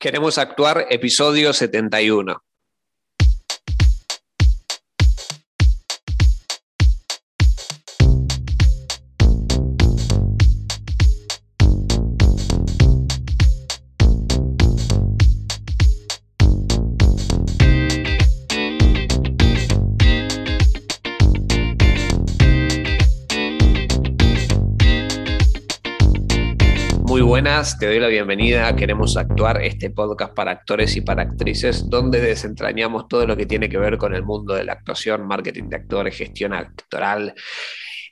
Queremos actuar, episodio 71. Buenas, te doy la bienvenida. A Queremos Actuar, este podcast para actores y para actrices, donde desentrañamos todo lo que tiene que ver con el mundo de la actuación, marketing de actores, gestión actoral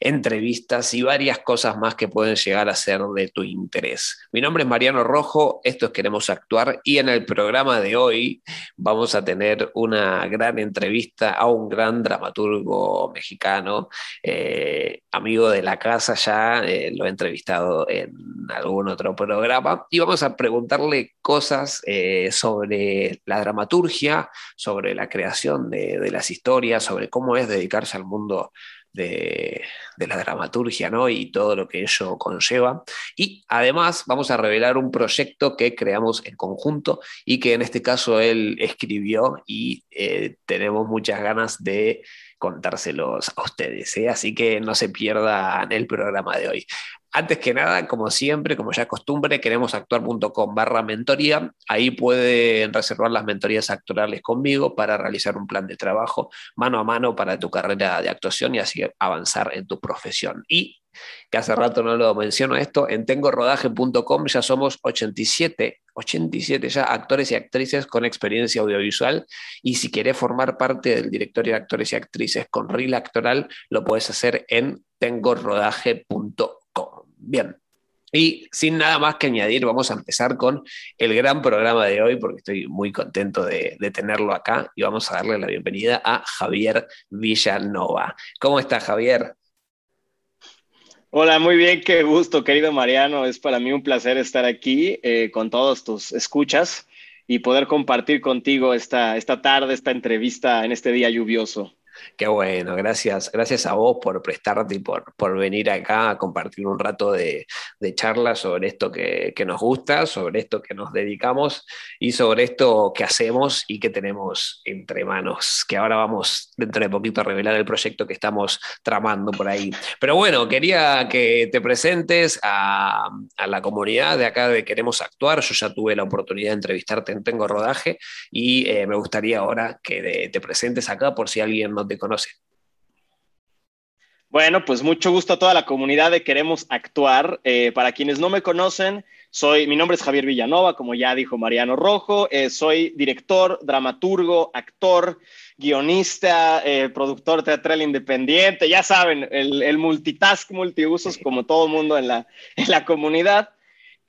entrevistas y varias cosas más que pueden llegar a ser de tu interés. Mi nombre es Mariano Rojo, esto es Queremos Actuar y en el programa de hoy vamos a tener una gran entrevista a un gran dramaturgo mexicano, eh, amigo de la casa ya, eh, lo he entrevistado en algún otro programa y vamos a preguntarle cosas eh, sobre la dramaturgia, sobre la creación de, de las historias, sobre cómo es dedicarse al mundo de, la dramaturgia ¿no? y todo lo que ello conlleva. Y además vamos a revelar un proyecto que creamos en conjunto y que en este caso él escribió y eh, tenemos muchas ganas de contárselos a ustedes. ¿eh? Así que no se pierdan el programa de hoy. Antes que nada, como siempre, como ya es costumbre, queremos actuar.com barra mentoría. Ahí pueden reservar las mentorías actorales conmigo para realizar un plan de trabajo mano a mano para tu carrera de actuación y así avanzar en tu profesión. Y que hace rato no lo menciono esto, en tengorodaje.com ya somos 87, 87 ya actores y actrices con experiencia audiovisual y si quieres formar parte del directorio de actores y actrices con reel actoral, lo puedes hacer en tengorodaje.com. Bien. Y sin nada más que añadir, vamos a empezar con el gran programa de hoy, porque estoy muy contento de, tenerlo acá y vamos a darle la bienvenida a Javier Villanova. ¿Cómo está Javier? Hola, muy bien, qué gusto, querido Mariano. Es para mí un placer estar aquí eh, con todos tus escuchas y poder compartir contigo esta, esta tarde, esta entrevista en este día lluvioso. Qué bueno, gracias, gracias a vos por prestarte y por, por venir acá a compartir un rato de, de charla sobre esto que, que, nos gusta, sobre esto que nos dedicamos y sobre esto que hacemos y que tenemos entre manos, que ahora vamos dentro de poquito a revelar el proyecto que estamos tramando por ahí. Pero bueno, quería que te presentes a, a la comunidad de acá de Queremos Actuar. Yo ya tuve la oportunidad de entrevistarte en Tengo Rodaje y eh, me gustaría ahora que te presentes acá por si alguien no te conoce. Bueno, pues mucho gusto a toda la comunidad de Queremos Actuar. Eh, para quienes no me conocen, soy, mi nombre es Javier Villanova, como ya dijo Mariano Rojo. Eh, soy director, dramaturgo, actor, guionista, eh, productor teatral independiente. Ya saben, el, el multitask, multiusos, como todo mundo en la, en la comunidad.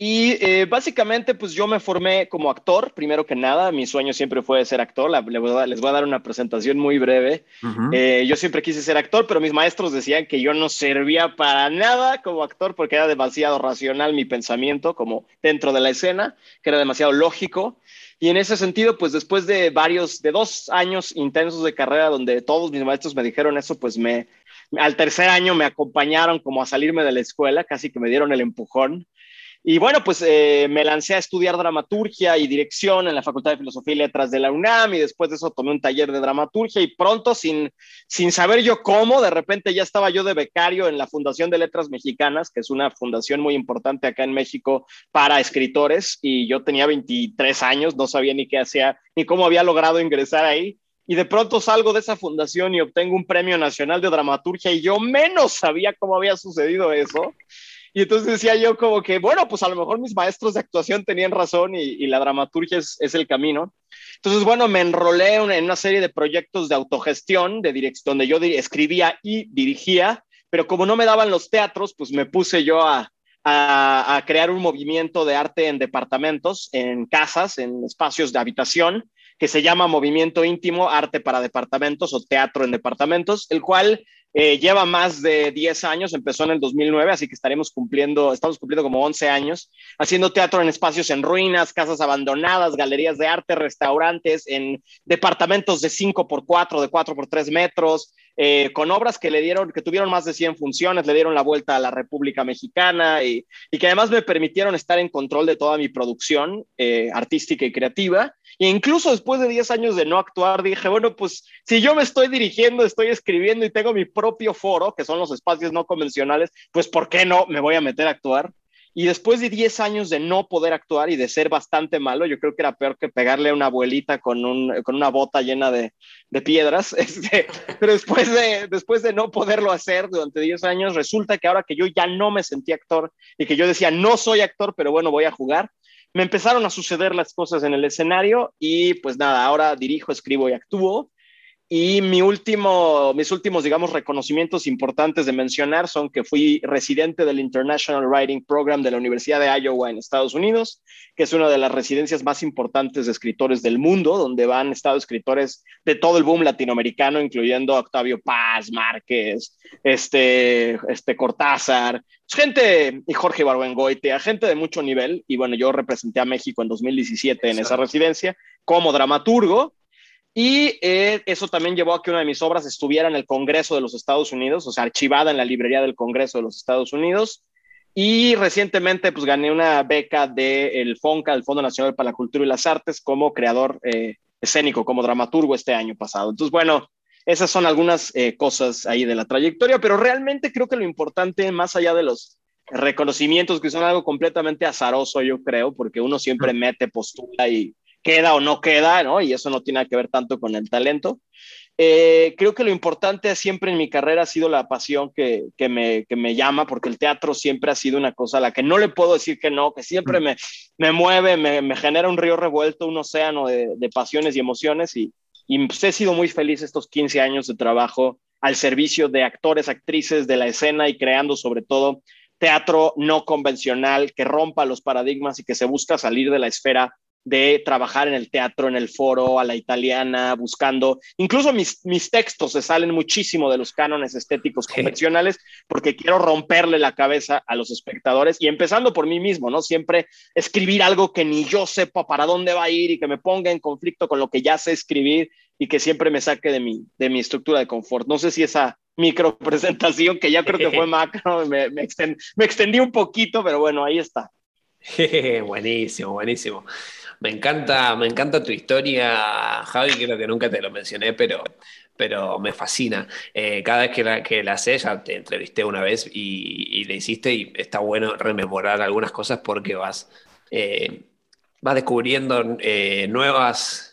Y eh, básicamente, pues yo me formé como actor, primero que nada. Mi sueño siempre fue ser actor. les, voy a, dar una presentación muy breve. Eh, yo siempre quise ser actor, pero mis maestros decían que yo no servía para nada como actor porque era demasiado racional mi pensamiento, como dentro de la escena, que era demasiado lógico. Y en ese sentido, pues después de varios, de dos años intensos de carrera donde todos mis maestros me dijeron eso, pues me, al tercer año me acompañaron como a salirme de la escuela, casi que me dieron el empujón. Y bueno, pues eh, me lancé a estudiar dramaturgia y dirección en la Facultad de Filosofía y Letras de la UNAM y después de eso tomé un taller de dramaturgia y pronto, sin, sin saber yo cómo, de repente ya estaba yo de becario en la Fundación de Letras Mexicanas, que es una fundación muy importante acá en México para escritores y yo tenía 23 años, no sabía ni qué hacía, ni cómo había logrado ingresar ahí y de pronto salgo de esa fundación y obtengo un premio nacional de dramaturgia y yo menos sabía cómo había sucedido eso. Y entonces decía yo como que, bueno, pues a lo mejor mis maestros de actuación tenían razón y, la dramaturgia es, el camino. Entonces, bueno, me enrolé en una serie de proyectos de autogestión, de dirección, donde yo escribía y dirigía, pero como no me daban los teatros, pues me puse yo a, a crear un movimiento de arte en departamentos, en casas, en espacios de habitación, que se llama Movimiento Íntimo, Arte para Departamentos o Teatro en Departamentos, el cual eh, lleva más de 10 años, empezó en el 2009, así que estaremos cumpliendo, estamos cumpliendo como 11 años, haciendo teatro en espacios en ruinas, casas abandonadas, galerías de arte, restaurantes, en departamentos de 5 por 4, de 4 por 3 metros, eh, con obras que le dieron, que tuvieron más de 100 funciones, le dieron la vuelta a la República Mexicana y, que además me permitieron estar en control de toda mi producción eh, artística y creativa. E incluso después de 10 años de no actuar, dije, bueno, pues si yo me estoy dirigiendo, estoy escribiendo y tengo mi propio foro, que son los espacios no convencionales, pues ¿por qué no me voy a meter a actuar? Y después de 10 años de no poder actuar y de ser bastante malo, yo creo que era peor que pegarle a una abuelita con, un, con una bota llena de, piedras. Este, pero después de, después de no poderlo hacer durante 10 años, resulta que ahora que yo ya no me sentí actor y que yo decía, no soy actor, pero bueno, voy a jugar, me empezaron a suceder las cosas en el escenario y pues nada, ahora dirijo, escribo y actúo. Y mi último, mis últimos, digamos, reconocimientos importantes de mencionar son que fui residente del International Writing Program de la Universidad de Iowa en Estados Unidos, que es una de las residencias más importantes de escritores del mundo, donde van estado escritores de todo el boom latinoamericano, incluyendo Octavio Paz, Márquez, este, este Cortázar, gente, y Jorge Barbengoitea, gente de mucho nivel. Y bueno, yo representé a México en 2017 en esa residencia como dramaturgo y eh, eso también llevó a que una de mis obras estuviera en el Congreso de los Estados Unidos, o sea, archivada en la librería del Congreso de los Estados Unidos. Y recientemente, pues gané una beca del FONCA, el Fondo Nacional para la Cultura y las Artes, como creador eh, escénico, como dramaturgo este año pasado. Entonces, bueno, esas son algunas eh, cosas ahí de la trayectoria, pero realmente creo que lo importante, más allá de los reconocimientos, que son algo completamente azaroso, yo creo, porque uno siempre mete postura y queda o no queda, ¿no? Y eso no tiene que ver tanto con el talento. Eh, creo que lo importante siempre en mi carrera ha sido la pasión que, que, me, que, me, llama, porque el teatro siempre ha sido una cosa a la que no le puedo decir que no, que siempre mm. me, me mueve, me, me, genera un río revuelto, un océano de, de pasiones y emociones. Y, y pues, he sido muy feliz estos 15 años de trabajo al servicio de actores, actrices de la escena y creando sobre todo teatro no convencional que rompa los paradigmas y que se busca salir de la esfera de trabajar en el teatro, en el foro, a la italiana, buscando, incluso mis, mis textos se salen muchísimo de los cánones estéticos convencionales porque quiero romperle la cabeza a los espectadores y empezando por mí mismo, ¿no? Siempre escribir algo que ni yo sepa para dónde va a ir y que me ponga en conflicto con lo que ya sé escribir y que siempre me saque de mi, de mi estructura de confort. No sé si esa micro presentación que ya creo que fue macro, me, me, me extendí un poquito, pero bueno, ahí está. buenísimo, buenísimo. Me encanta, me encanta tu historia, Javi, creo que nunca te lo mencioné, pero, pero me fascina. Eh, cada vez que la, que la sé, ya te entrevisté una vez y, le hiciste y está bueno rememorar algunas cosas porque vas, eh, vas descubriendo eh, nuevas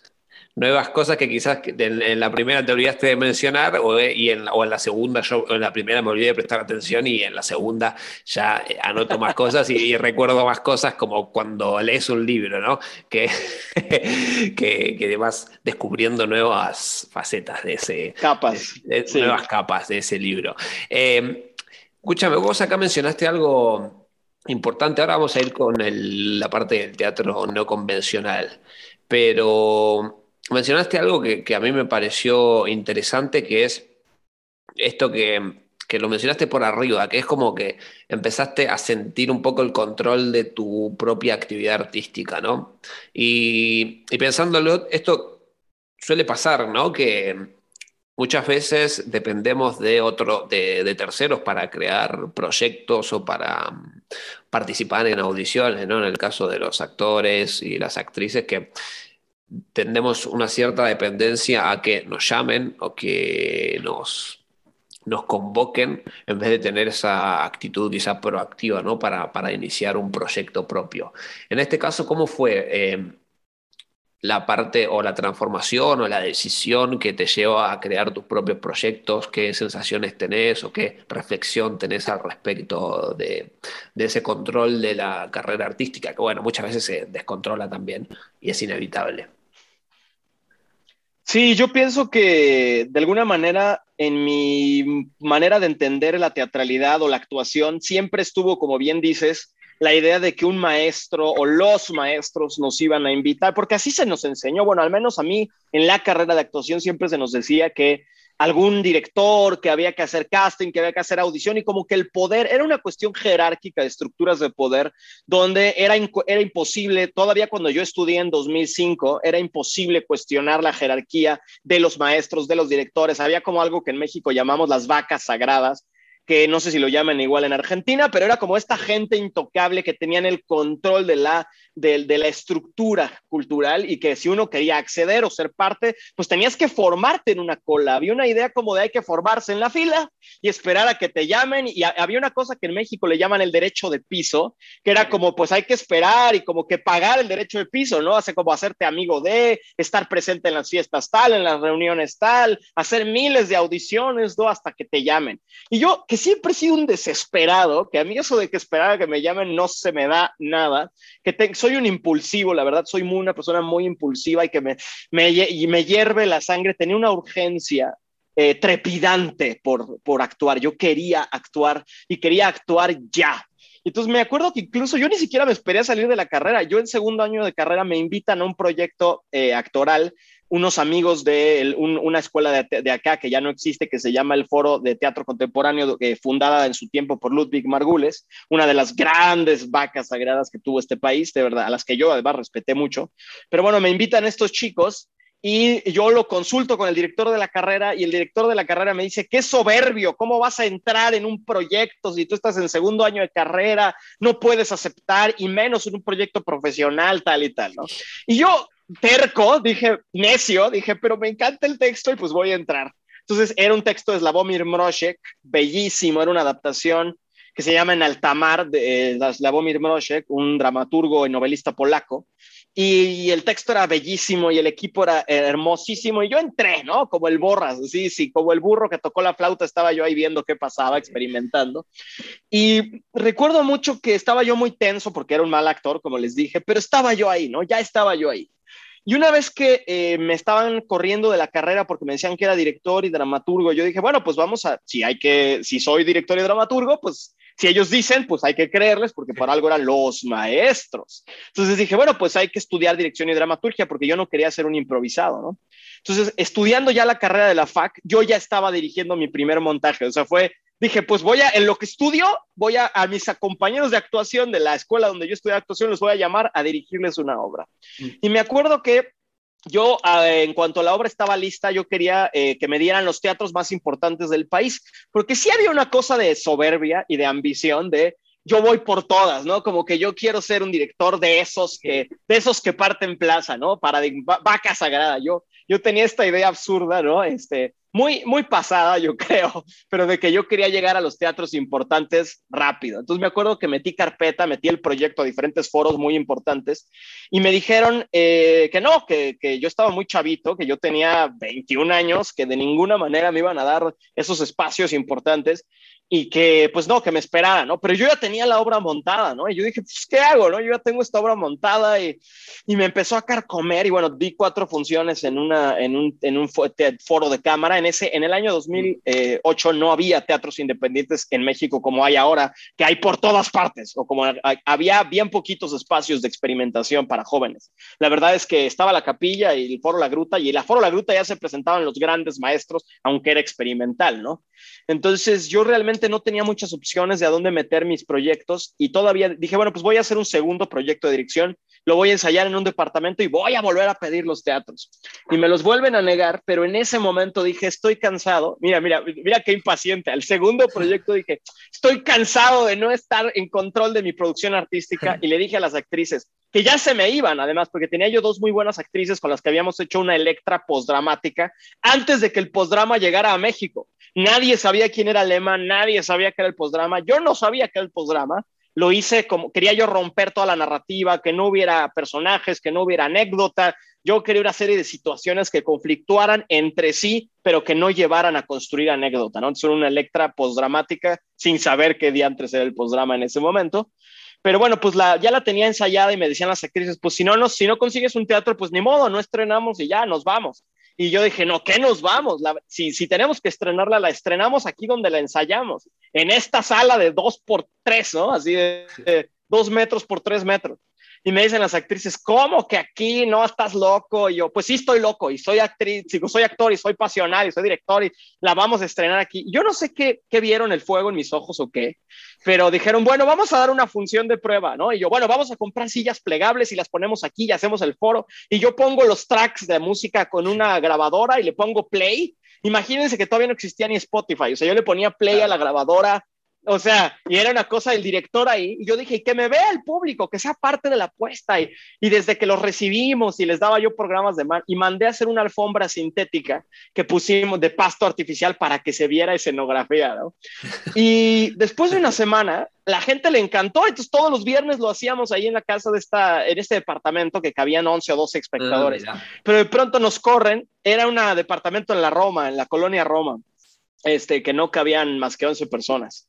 nuevas cosas que quizás en, la primera te olvidaste de mencionar o, y en, o en la segunda, yo en la primera me olvidé de prestar atención y en la segunda ya eh, anoto más cosas y, recuerdo más cosas como cuando lees un libro, ¿no? Que, que, que vas descubriendo nuevas facetas de ese... Capas. Nuevas capas de ese libro. Eh, escúchame, vos acá mencionaste algo importante. Ahora vamos a ir con la parte del teatro no convencional. Pero mencionaste algo que, a mí me pareció interesante, que es esto que, lo mencionaste por arriba, que es como que empezaste a sentir un poco el control de tu propia actividad artística, ¿no? Y, pensándolo, esto suele pasar, ¿no? Que muchas veces dependemos de otro, de, de, terceros para crear proyectos o para mm, participar en audiciones, ¿no? En el caso de los actores y las actrices que tendemos una cierta dependencia a que nos llamen o que nos, nos convoquen en vez de tener esa actitud quizá proactiva ¿no? para, para iniciar un proyecto propio. En este caso, ¿cómo fue eh, la parte o la transformación o la decisión que te lleva a crear tus propios proyectos? ¿Qué sensaciones tenés o qué reflexión tenés al respecto de, de ese control de la carrera artística? Que bueno, muchas veces se descontrola también y es inevitable. Sí, yo pienso que de alguna manera en mi manera de entender la teatralidad o la actuación siempre estuvo, como bien dices, la idea de que un maestro o los maestros nos iban a invitar, porque así se nos enseñó, bueno, al menos a mí en la carrera de actuación siempre se nos decía que algún director, que había que hacer casting, que había que hacer audición y como que el poder era una cuestión jerárquica de estructuras de poder donde era, era imposible, todavía cuando yo estudié en 2005, era imposible cuestionar la jerarquía de los maestros, de los directores. Había como algo que en México llamamos las vacas sagradas, que no sé si lo llaman igual en Argentina, pero era como esta gente intocable que tenían el control de la, de, la estructura cultural y que si uno quería acceder o ser parte, pues tenías que formarte en una cola. Había una idea como de hay que formarse en la fila y esperar a que te llamen. Y había una cosa que en México le llaman el derecho de piso, que era como pues hay que esperar y como que pagar el derecho de piso, ¿no? Hace como hacerte amigo de, estar presente en las fiestas tal, en las reuniones tal, hacer miles de audiciones, ¿no? Hasta que te llamen. Y yo, que siempre he sido un desesperado, que a mí eso de que esperaba que me llamen no se me da nada, que te, soy un impulsivo, la verdad, soy muy, una persona muy impulsiva y que me, me, y me hierve la sangre, tenía una urgencia eh, trepidante por, por actuar, yo quería actuar y quería actuar ya. Entonces me acuerdo que incluso yo ni siquiera me esperé a salir de la carrera. Yo en segundo año de carrera me invitan a un proyecto eh, actoral unos amigos de una escuela de, acá que ya no existe, que se llama el Foro de Teatro Contemporáneo, eh, fundada en su tiempo por Ludwig Margules, una de las grandes vacas sagradas que tuvo este país, de verdad, a las que yo además respeté mucho. Pero bueno, me invitan estos chicos y yo lo consulto con el director de la carrera y el director de la carrera me dice, qué soberbio, ¿cómo vas a entrar en un proyecto si tú estás en segundo año de carrera, no puedes aceptar y menos en un proyecto profesional, tal y tal, ¿no? Y yo terco, dije, necio, dije, pero me encanta el texto y pues voy a entrar. Entonces era un texto de Slavomir Mroshek, bellísimo, era una adaptación que se llama En Altamar de eh, Slavomir Mroshek, un dramaturgo y novelista polaco. Y el texto era bellísimo y el equipo era hermosísimo. Y yo entré, ¿no? Como el borras, sí, sí, como el burro que tocó la flauta, estaba yo ahí viendo qué pasaba, experimentando. Y recuerdo mucho que estaba yo muy tenso porque era un mal actor, como les dije, pero estaba yo ahí, ¿no? Ya estaba yo ahí. Y una vez que eh, me estaban corriendo de la carrera porque me decían que era director y dramaturgo, yo dije, bueno, pues vamos a, si hay que, si soy director y dramaturgo, pues si ellos dicen, pues hay que creerles porque por algo eran los maestros. Entonces dije, bueno, pues hay que estudiar dirección y dramaturgia porque yo no quería ser un improvisado, ¿no? Entonces, estudiando ya la carrera de la FAC, yo ya estaba dirigiendo mi primer montaje, o sea, fue dije, pues voy a, en lo que estudio, voy a, a mis compañeros de actuación de la escuela donde yo estudié actuación, los voy a llamar a dirigirles una obra. Mm. Y me acuerdo que yo, en cuanto a la obra estaba lista, yo quería eh, que me dieran los teatros más importantes del país, porque sí había una cosa de soberbia y de ambición de yo voy por todas, ¿no? Como que yo quiero ser un director de esos que, de esos que parten plaza, ¿no? Para vaca sagrada. Yo, yo tenía esta idea absurda, ¿no? Este, muy, muy pasada, yo creo, pero de que yo quería llegar a los teatros importantes rápido. Entonces me acuerdo que metí carpeta, metí el proyecto a diferentes foros muy importantes y me dijeron eh, que no, que, que, yo estaba muy chavito, que yo tenía 21 años, que de ninguna manera me iban a dar esos espacios importantes y que pues no, que me esperara, ¿no? Pero yo ya tenía la obra montada, ¿no? Y yo dije, pues, ¿qué hago, no? Yo ya tengo esta obra montada y, y me empezó a carcomer y bueno, di cuatro funciones en, una, en, un, en un foro de cámara. En, ese, en el año 2008 no había teatros independientes en México como hay ahora, que hay por todas partes, o como había bien poquitos espacios de experimentación para jóvenes. La verdad es que estaba la capilla y el foro La Gruta, y el foro La Gruta ya se presentaban los grandes maestros, aunque era experimental, ¿no? Entonces yo realmente no tenía muchas opciones de a dónde meter mis proyectos y todavía dije, bueno, pues voy a hacer un segundo proyecto de dirección, lo voy a ensayar en un departamento y voy a volver a pedir los teatros. Y me los vuelven a negar, pero en ese momento dije, estoy cansado. Mira, mira, mira qué impaciente. Al segundo proyecto dije, estoy cansado de no estar en control de mi producción artística y le dije a las actrices, que ya se me iban, además, porque tenía yo dos muy buenas actrices con las que habíamos hecho una Electra postdramática antes de que el postdrama llegara a México. Nadie sabía quién era Alemán, nadie sabía qué era el postdrama. Yo no sabía qué era el postdrama. Lo hice como quería yo romper toda la narrativa, que no hubiera personajes, que no hubiera anécdota. Yo quería una serie de situaciones que conflictuaran entre sí, pero que no llevaran a construir anécdota, ¿no? Entonces, una Electra postdramática sin saber qué día antes era el postdrama en ese momento. Pero bueno, pues la, ya la tenía ensayada y me decían las actrices, pues si no, no, si no consigues un teatro, pues ni modo, no estrenamos y ya nos vamos. Y yo dije, no, ¿qué nos vamos? si, si tenemos que estrenarla, la estrenamos aquí donde la ensayamos, en esta sala de dos por tres, ¿no? Así de, dos metros por tres metros. Y me dicen las actrices, ¿cómo que aquí no estás loco? Y yo, pues sí estoy loco y soy actriz, digo, soy actor y soy pasional y soy director y la vamos a estrenar aquí. Yo no sé qué, qué vieron el fuego en mis ojos o qué, pero dijeron, bueno, vamos a dar una función de prueba, ¿no? Y yo, bueno, vamos a comprar sillas plegables y las ponemos aquí y hacemos el foro. Y yo pongo los tracks de música con una grabadora y le pongo play. Imagínense que todavía no existía ni Spotify, o sea, yo le ponía play a la grabadora o sea, y era una cosa del director ahí. Y yo dije, que me vea el público, que sea parte de la apuesta. Y, y desde que los recibimos y les daba yo programas de mar, y mandé a hacer una alfombra sintética que pusimos de pasto artificial para que se viera escenografía, ¿no? Y después de una semana, la gente le encantó. Entonces, todos los viernes lo hacíamos ahí en la casa de esta, en este departamento que cabían 11 o 12 espectadores. Ah, Pero de pronto nos corren. Era un departamento en la Roma, en la colonia Roma, este, que no cabían más que 11 personas.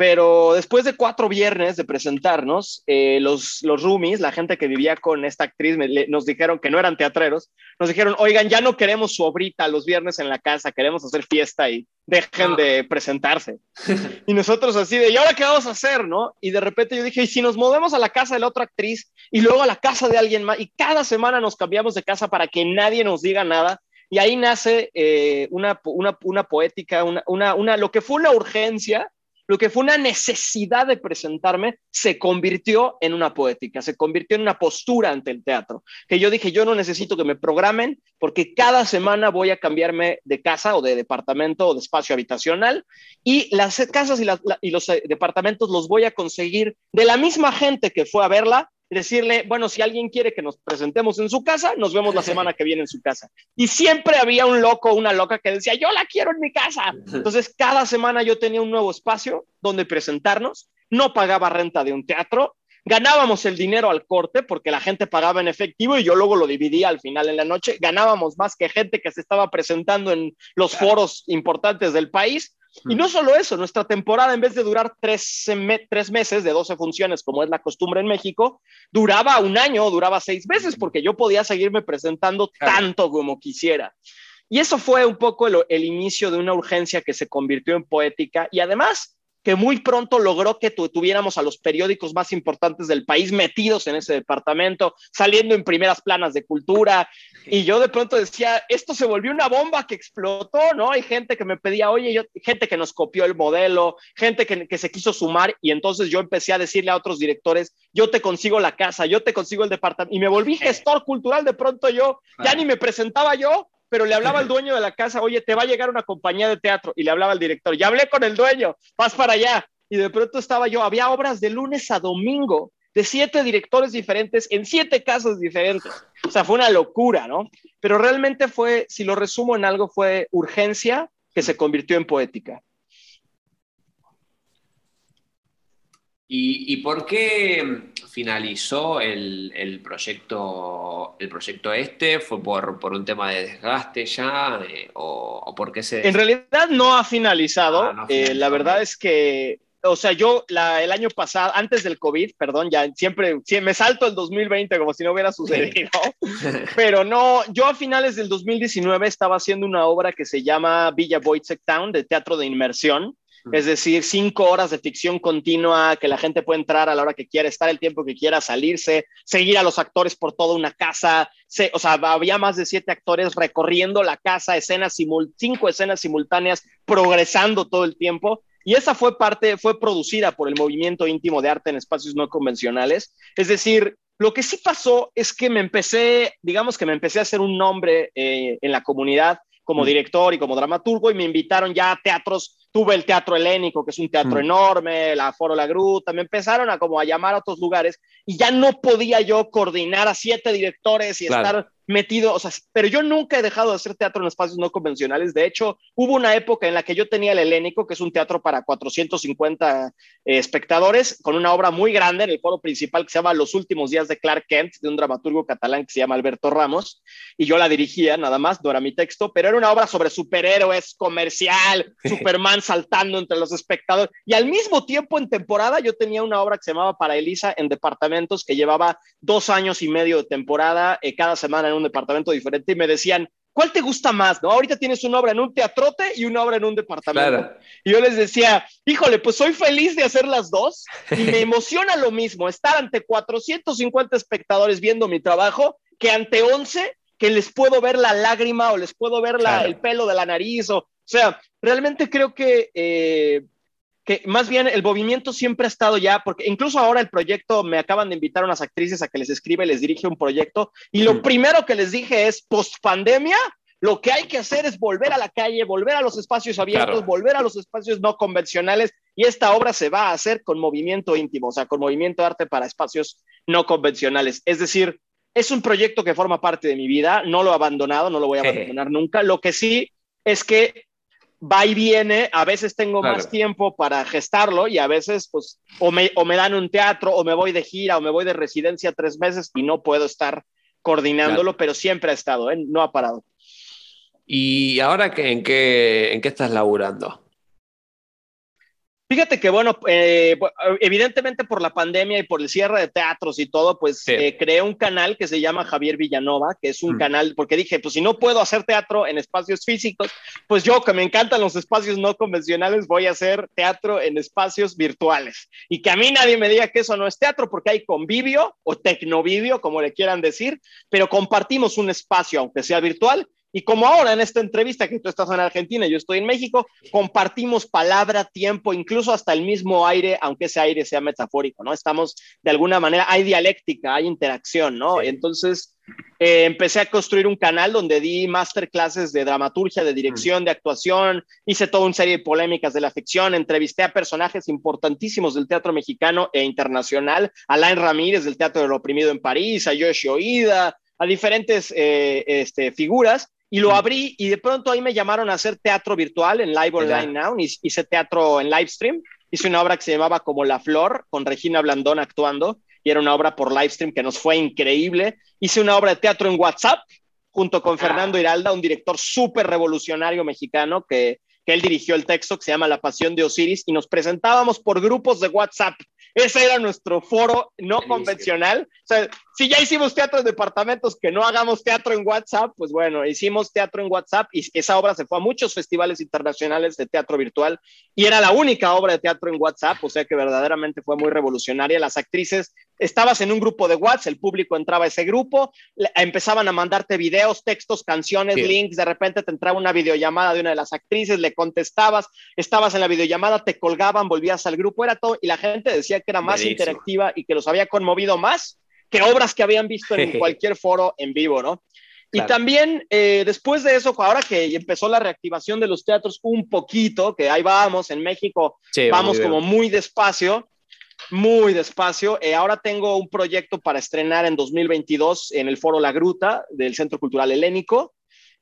Pero después de cuatro viernes de presentarnos, eh, los, los roomies, la gente que vivía con esta actriz, nos dijeron que no eran teatreros, nos dijeron, oigan, ya no queremos su obrita los viernes en la casa, queremos hacer fiesta y dejen de presentarse. y nosotros así de, ¿y ahora qué vamos a hacer? ¿no? Y de repente yo dije, ¿y si nos movemos a la casa de la otra actriz y luego a la casa de alguien más? Y cada semana nos cambiamos de casa para que nadie nos diga nada. Y ahí nace eh, una, una, una, poética, una, una, una, lo que fue una urgencia lo que fue una necesidad de presentarme se convirtió en una poética, se convirtió en una postura ante el teatro, que yo dije, yo no necesito que me programen porque cada semana voy a cambiarme de casa o de departamento o de espacio habitacional y las casas y, los eh, departamentos los voy a conseguir de la misma gente que fue a verla decirle, bueno, si alguien quiere que nos presentemos en su casa, nos vemos la semana que viene en su casa. Y siempre había un loco, una loca que decía, yo la quiero en mi casa. Entonces, cada semana yo tenía un nuevo espacio donde presentarnos, no pagaba renta de un teatro, ganábamos el dinero al corte porque la gente pagaba en efectivo y yo luego lo dividía al final en la noche, ganábamos más que gente que se estaba presentando en los foros importantes del país y no solo eso, nuestra temporada, en vez de durar tres, tres, meses de 12 funciones, como es la costumbre en México, duraba un año, duraba seis meses, porque yo podía seguirme presentando tanto como quisiera. Y eso fue un poco el, inicio de una urgencia que se convirtió en poética y además que muy pronto logró que tuviéramos a los periódicos más importantes del país metidos en ese departamento, saliendo en primeras planas de cultura. Y yo de pronto decía, esto se volvió una bomba que explotó, ¿no? Hay gente que me pedía, oye, yo, gente que nos copió el modelo, gente que, que se quiso sumar. Y entonces yo empecé a decirle a otros directores, yo te consigo la casa, yo te consigo el departamento. Y me volví gestor cultural de pronto yo, ya ni me presentaba yo, pero le hablaba al dueño de la casa, oye, te va a llegar una compañía de teatro, y le hablaba al director, ya hablé con el dueño, vas para allá. Y de pronto estaba yo, había obras de lunes a domingo, de siete directores diferentes, en siete casas diferentes. O sea, fue una locura, ¿no? Pero realmente fue, si lo resumo en algo, fue urgencia que se convirtió en poética. ¿Y, por qué finalizó el, proyecto, el proyecto este? ¿Fue por, un tema de desgaste ya? Eh, o, por qué se.? En realidad no ha finalizado. Ah, eh, la verdad es que. O sea, yo el año pasado, antes del COVID, perdón, ya siempre, me salto el 2020 como si no hubiera sucedido, pero no, yo a finales del 2019 estaba haciendo una obra que se llama Villa Wojciech Town, de teatro de inmersión, es decir, cinco horas de ficción continua que la gente puede entrar a la hora que quiera, estar el tiempo que quiera, salirse, seguir a los actores por toda una casa. o sea, había más de siete actores recorriendo la casa, escenas cinco escenas simultáneas, progresando todo el tiempo. Y esa fue parte, fue producida por el movimiento íntimo de arte en espacios no convencionales. Es decir, lo que sí pasó es que me empecé, digamos que me empecé a hacer un nombre eh, en la comunidad como director y como dramaturgo y me invitaron ya a teatros tuve el Teatro Helénico, que es un teatro mm. enorme, la Foro La Gruta, me empezaron a como a llamar a otros lugares y ya no podía yo coordinar a siete directores y estar metido, o sea, pero yo nunca he dejado de hacer teatro en espacios no convencionales. De hecho, hubo una época en la que yo tenía el Helénico, que es un teatro para 450 eh, espectadores, con una obra muy grande en el foro principal que se llama Los últimos días de Clark Kent, de un dramaturgo catalán que se llama Alberto Ramos, y yo la dirigía nada más, no era mi texto, pero era una obra sobre superhéroes, comercial, Superman saltando entre los espectadores, y al mismo tiempo en temporada yo tenía una obra que se llamaba Para Elisa en departamentos, que llevaba dos años y medio de temporada, eh, cada semana en un departamento diferente y me decían, ¿cuál te gusta más? ¿no? Ahorita tienes una obra en un teatrote y una obra en un departamento. Y yo les decía, híjole, pues soy feliz de hacer las dos y me emociona lo mismo estar ante 450 espectadores viendo mi trabajo que ante 11 que les puedo ver la lágrima o les puedo ver el pelo de la nariz. O, o sea, realmente creo que, eh, que más bien el movimiento siempre ha estado ya, porque incluso ahora el proyecto, me acaban de invitar a unas actrices a que les escribe, les dirige un proyecto, y lo primero que les dije es, post pandemia, lo que hay que hacer es volver a la calle, volver a los espacios abiertos, volver a los espacios no convencionales y esta obra se va a hacer con movimiento íntimo, o sea, con movimiento de arte para espacios no convencionales. Es decir, es un proyecto que forma parte de mi vida, no lo he abandonado, no lo voy a abandonar nunca. Lo que sí es que va y viene, a veces tengo más tiempo para gestarlo y a veces pues o me, o me dan un teatro o me voy de gira o me voy de residencia tres meses y no puedo estar coordinándolo, pero siempre ha estado, ¿eh? no ha parado. ¿Y ahora en, qué, en qué estás laburando? Fíjate que, bueno, eh, evidentemente por la pandemia y por el cierre de teatros y todo, pues eh, creé un canal que se llama Javier Villanova, que es un mm. canal, porque dije, pues si no puedo hacer teatro en espacios físicos, pues yo que me encantan los espacios no convencionales, voy a hacer teatro en espacios virtuales. Y que a mí nadie me diga que eso no es teatro, porque hay convivio o tecnovivio, como le quieran decir, pero compartimos un espacio, aunque sea virtual, y como ahora en esta entrevista que tú estás en Argentina y yo estoy en México, compartimos palabra, tiempo, incluso hasta el mismo aire, aunque ese aire sea metafórico, ¿no? Estamos de alguna manera, hay dialéctica, hay interacción, ¿no? Entonces eh, empecé a construir un canal donde di masterclasses de dramaturgia, de dirección, de actuación, hice toda una serie de polémicas de la ficción, entrevisté a personajes importantísimos del teatro mexicano e internacional, Alain Ramírez del Teatro del Oprimido en París, a Yoshi Oida, a diferentes eh, este, figuras y lo abrí y de pronto ahí me llamaron a hacer teatro virtual en Live Online Now, hice teatro en live stream, hice una obra que se llamaba Como la Flor, con Regina Blandón actuando, y era una obra por live stream que nos fue increíble. Hice una obra de teatro en WhatsApp, junto con Fernando Hiralda, un director súper revolucionario mexicano que, que él dirigió el texto que se llama La Pasión de Osiris, y nos presentábamos por grupos de WhatsApp. Ese era nuestro foro no convencional. O sea, si ya hicimos teatro en departamentos, que no hagamos teatro en WhatsApp, pues bueno, hicimos teatro en WhatsApp y esa obra se fue a muchos festivales internacionales de teatro virtual y era la única obra de teatro en WhatsApp, o sea que verdaderamente fue muy revolucionaria. Las actrices, estabas en un grupo de WhatsApp, el público entraba a ese grupo, empezaban a mandarte videos, textos, canciones, links, de repente te entraba una videollamada de una de las actrices, le contestabas, estabas en la videollamada, te colgaban, volvías al grupo, era todo, y la gente decía que era más interactiva y que los había conmovido más que obras que habían visto en cualquier foro en vivo, ¿no? Y también eh, después de eso, ahora que empezó la reactivación de los teatros un poquito, que ahí vamos, en México vamos como muy despacio, muy despacio. Eh, ahora tengo un proyecto para estrenar en 2022 en el Foro La Gruta del Centro Cultural Helénico,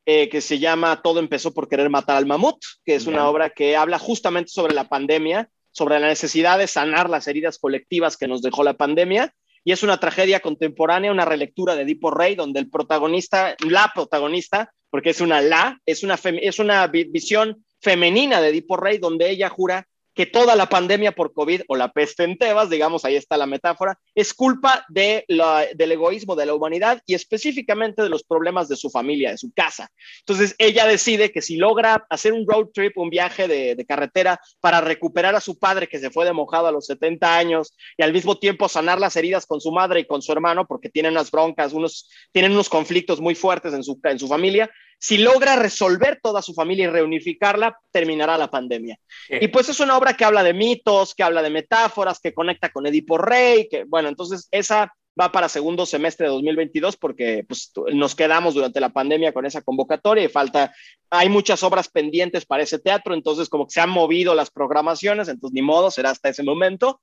eh, que se llama Todo empezó por querer matar al mamut, que es una obra que habla justamente sobre la pandemia sobre la necesidad de sanar las heridas colectivas que nos dejó la pandemia. Y es una tragedia contemporánea, una relectura de Edipo Rey, donde el protagonista, la protagonista, porque es una la, es una, es una visión femenina de Edipo Rey, donde ella jura que toda la pandemia por COVID o la peste en Tebas, digamos, ahí está la metáfora, es culpa de del egoísmo de la humanidad y específicamente de los problemas de su familia, de su casa. Entonces, ella decide que si logra hacer un road trip, un viaje de, de carretera para recuperar a su padre que se fue de mojado a los 70 años y al mismo tiempo sanar las heridas con su madre y con su hermano, porque tienen unas broncas, unos, tienen unos conflictos muy fuertes en su, en su familia, si logra resolver toda su familia y reunificarla, terminará la pandemia. Y pues es una obra que habla de mitos, que habla de metáforas, que conecta con Edipo Rey, que bueno, entonces esa va para segundo semestre de 2022 porque pues, nos quedamos durante la pandemia con esa convocatoria y falta, hay muchas obras pendientes para ese teatro, entonces como que se han movido las programaciones, entonces ni modo, será hasta ese momento.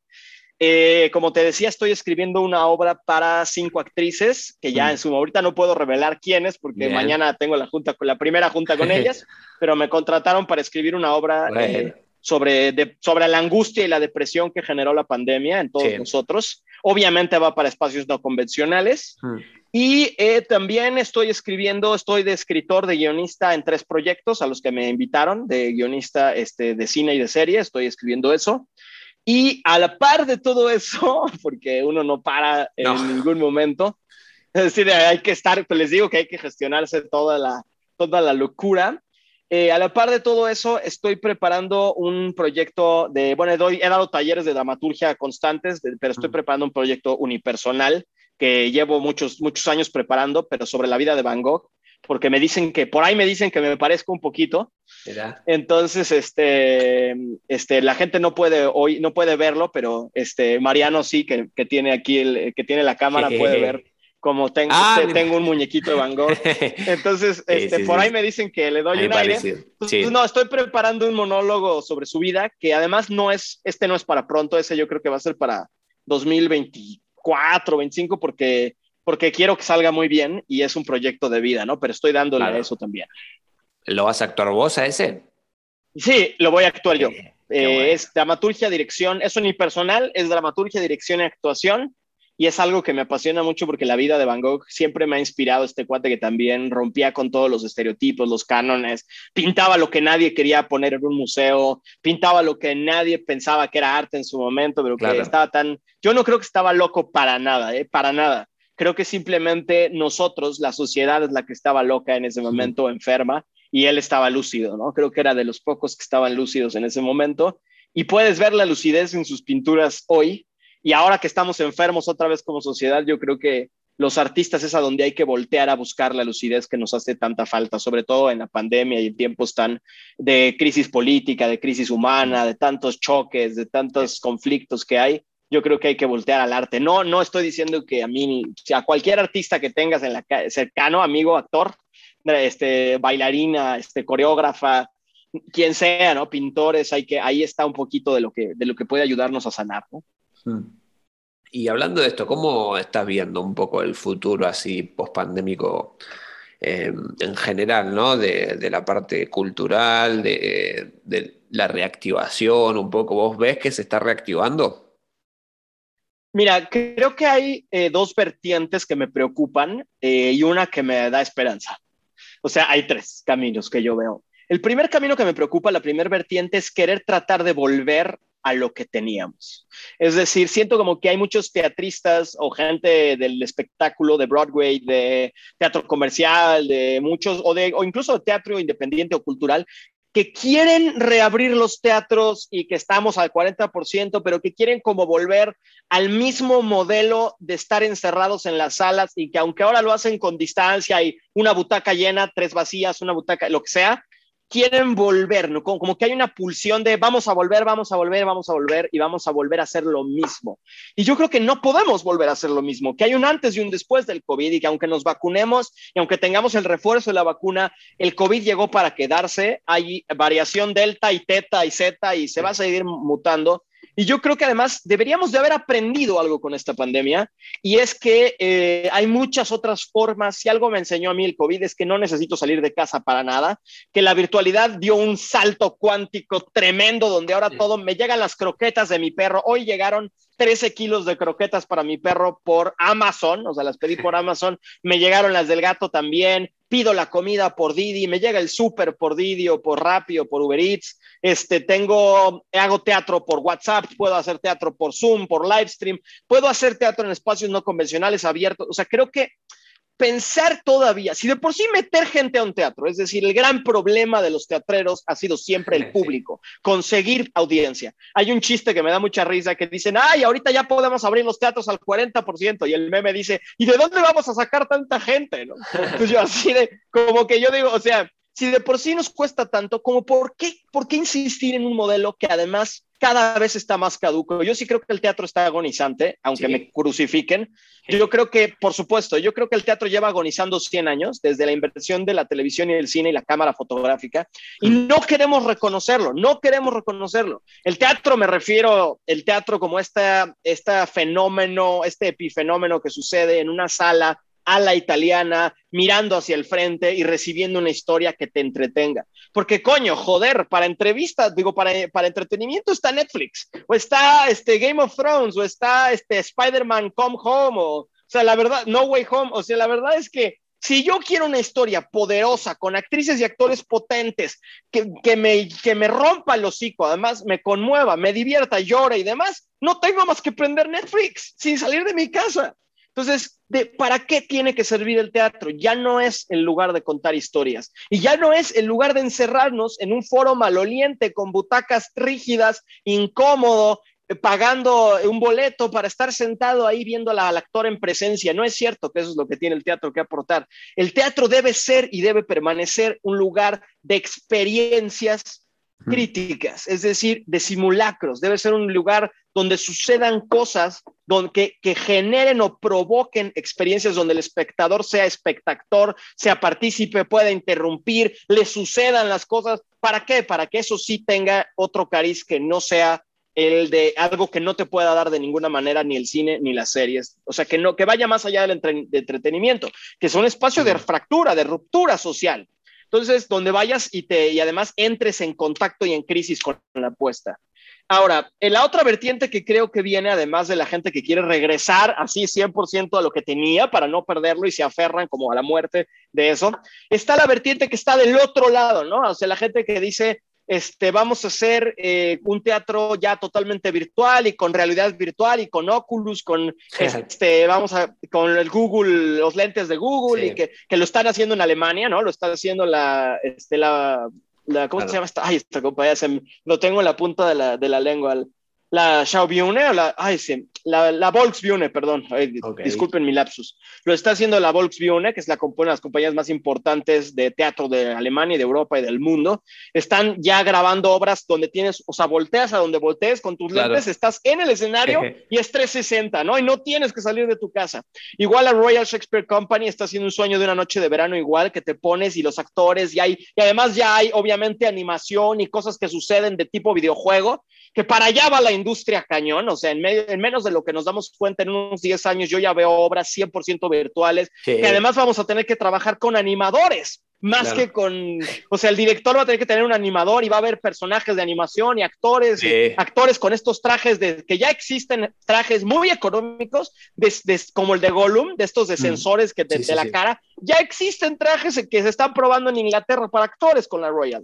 Eh, como te decía, estoy escribiendo una obra para cinco actrices, que ya mm. en su ahorita no puedo revelar quiénes, porque mañana tengo la junta la primera junta con ellas, pero me contrataron para escribir una obra eh, sobre, sobre la angustia y la depresión que generó la pandemia en todos nosotros. Obviamente va para espacios no convencionales. Mm. Y eh, también estoy escribiendo, estoy de escritor, de guionista en tres proyectos a los que me invitaron, de guionista este, de cine y de serie, estoy escribiendo eso. Y a la par de todo eso, porque uno no para en ningún momento, es decir, hay que estar, pues les digo que hay que gestionarse toda la, toda la locura. Eh, a la par de todo eso, estoy preparando un proyecto de, bueno, doy, he dado talleres de dramaturgia constantes, pero estoy preparando un proyecto unipersonal que llevo muchos, muchos años preparando, pero sobre la vida de Van Gogh, porque me dicen que, por ahí me dicen que me parezco un poquito. Entonces, este, este, la gente no puede hoy, no puede verlo, pero este, Mariano sí, que, que tiene aquí, el, que tiene la cámara, puede ver como tengo, ah, tengo un muñequito de Van Gogh. Entonces, este, por ahí me dicen que le doy un aire. no, estoy preparando un monólogo sobre su vida, que además no es, este no es para pronto, ese yo creo que va a ser para 2024, 25, porque, porque quiero que salga muy bien y es un proyecto de vida, ¿no? Pero estoy dándole a eso también. ¿Lo vas a actuar vos a ese? Sí, lo voy a actuar yo. Eh, es dramaturgia, dirección, es unipersonal, es dramaturgia, dirección y actuación y es algo que me apasiona mucho porque la vida de Van Gogh siempre me ha inspirado este cuate que también rompía con todos los estereotipos, los cánones, pintaba lo que nadie quería poner en un museo, pintaba lo que nadie pensaba que era arte en su momento, pero que estaba tan... Yo no creo que estaba loco para nada, ¿eh? para nada. Creo que simplemente nosotros, la sociedad es la que estaba loca en ese momento, enferma, y él estaba lúcido, ¿no? Creo que era de los pocos que estaban lúcidos en ese momento. Y puedes ver la lucidez en sus pinturas hoy, y ahora que estamos enfermos otra vez como sociedad, yo creo que los artistas es a donde hay que voltear a buscar la lucidez que nos hace tanta falta, sobre todo en la pandemia y en tiempos tan de crisis política, de crisis humana, de tantos choques, de tantos conflictos que hay. Yo creo que hay que voltear al arte. No, no estoy diciendo que a mí, a cualquier artista que tengas en la cercano, amigo, actor, este, bailarina, este, coreógrafa, quien sea, ¿no? Pintores, hay que, ahí está un poquito de lo que, de lo que puede ayudarnos a sanar, ¿no? Y hablando de esto, ¿cómo estás viendo un poco el futuro así post-pandémico eh, en general, ¿no? De, la parte cultural, de, la reactivación, un poco. ¿Vos ves que se está reactivando? Mira, creo que hay eh, dos vertientes que me preocupan eh, y una que me da esperanza. O sea, hay tres caminos que yo veo. El primer camino que me preocupa, la primera vertiente, es querer tratar de volver a lo que teníamos. Es decir, siento como que hay muchos teatristas o gente del espectáculo de Broadway, de teatro comercial, de muchos, o, de, o incluso de teatro independiente o cultural, que quieren reabrir los teatros y que estamos al 40%, pero que quieren como volver al mismo modelo de estar encerrados en las salas y que aunque ahora lo hacen con distancia y una butaca llena, tres vacías, una butaca, lo que sea, quieren volver, ¿no? Como, que hay una pulsión de vamos a volver, vamos a volver, vamos a volver y vamos a volver a hacer lo mismo. Y yo creo que no podemos volver a hacer lo mismo, que hay un antes y un después del COVID y que aunque nos vacunemos y aunque tengamos el refuerzo de la vacuna, el COVID llegó para quedarse, hay variación delta y teta y zeta y se va a seguir mutando y yo creo que además deberíamos de haber aprendido algo con esta pandemia y es que eh, hay muchas otras formas. Si algo me enseñó a mí el COVID es que no necesito salir de casa para nada, que la virtualidad dio un salto cuántico tremendo donde ahora todo me llegan las croquetas de mi perro. Hoy llegaron 13 kilos de croquetas para mi perro por Amazon, o sea, las pedí por Amazon, me llegaron las del gato también, pido la comida por Didi, me llega el súper por Didi o por Rappi o por Uber Eats, este, tengo, hago teatro por WhatsApp, puedo hacer teatro por Zoom, por Livestream, puedo hacer teatro en espacios no convencionales abiertos, o sea, creo que pensar todavía, si de por sí meter gente a un teatro, es decir, el gran problema de los teatreros ha sido siempre el público, conseguir audiencia. Hay un chiste que me da mucha risa que dicen, ay, ahorita ya podemos abrir los teatros al 40%, y el meme dice, ¿y de dónde vamos a sacar tanta gente? ¿no? Entonces yo así de, como que yo digo, o sea, si de por sí nos cuesta tanto, como por qué, por qué insistir en un modelo que además cada vez está más caduco. Yo sí creo que el teatro está agonizante, aunque me crucifiquen. Yo creo que, por supuesto, yo creo que el teatro lleva agonizando 100 años desde la inversión de la televisión y el cine y la cámara fotográfica y mm. no queremos reconocerlo, no queremos reconocerlo. El teatro, me refiero, el teatro como esta, este fenómeno, este epifenómeno que sucede en una sala a la italiana, mirando hacia el frente y recibiendo una historia que te entretenga. Porque coño, joder, para entrevistas, digo, para, para entretenimiento está Netflix, o está este Game of Thrones, o está este Spider-Man Come Home, o, o sea, la verdad, No Way Home, o sea, la verdad es que si yo quiero una historia poderosa, con actrices y actores potentes, que, que, me, que me rompa el hocico, además me conmueva, me divierta, llore y demás, no tengo más que prender Netflix sin salir de mi casa. Entonces, ¿para qué tiene que servir el teatro? Ya no es el lugar de contar historias y ya no es el lugar de encerrarnos en un foro maloliente con butacas rígidas, incómodo, eh, pagando un boleto para estar sentado ahí viendo al actor en presencia. No es cierto que eso es lo que tiene el teatro que aportar. El teatro debe ser y debe permanecer un lugar de experiencias críticas, es decir, de simulacros. Debe ser un lugar donde sucedan cosas donde, que, generen o provoquen experiencias donde el espectador sea espectador, sea partícipe, pueda interrumpir, le sucedan las cosas. ¿Para qué? Para que eso sí tenga otro cariz que no sea el de algo que no te pueda dar de ninguna manera ni el cine ni las series. O sea, que no que vaya más allá del entretenimiento, que son espacios de fractura, de ruptura social. Entonces, donde vayas y, te, y además entres en contacto y en crisis con la apuesta. Ahora, en la otra vertiente que creo que viene, además de la gente que quiere regresar así 100% a lo que tenía para no perderlo y se aferran como a la muerte de eso, está la vertiente que está del otro lado, ¿no? O sea, la gente que dice, este, vamos a hacer eh, un teatro ya totalmente virtual y con realidad virtual y con Oculus, con este, vamos a, con el Google, los lentes de Google y que, que, lo están haciendo en Alemania, ¿no? Lo está haciendo la, este, la, la ¿cómo se llama esta? Ay, esta compañía, se, lo tengo en la punta de la, de la lengua, la Xiaobiune o la, ay, sí, la, la Volkswagen, perdón, disculpen mi lapsus. Lo está haciendo la Volkswagen, que es la, una de las compañías más importantes de teatro de Alemania y de Europa y del mundo. Están ya grabando obras donde tienes, o sea, volteas a donde voltees con tus lentes, estás en el escenario y es 360, ¿no? Y no tienes que salir de tu casa. Igual la Royal Shakespeare Company está haciendo un sueño de una noche de verano igual, que te pones y los actores y hay, y además ya hay obviamente animación y cosas que suceden de tipo videojuego, que para allá va la industria cañón, o sea, en, medio, en menos de lo que nos damos cuenta en unos 10 años, yo ya veo obras 100% virtuales, que además vamos a tener que trabajar con animadores, más que con, o sea, el director va a tener que tener un animador y va a haber personajes de animación y actores, actores con estos trajes de, que ya existen trajes muy económicos, como el de Gollum, de estos de mm. sensores que te, de la cara, ya existen trajes que se están probando en Inglaterra para actores con la Royal.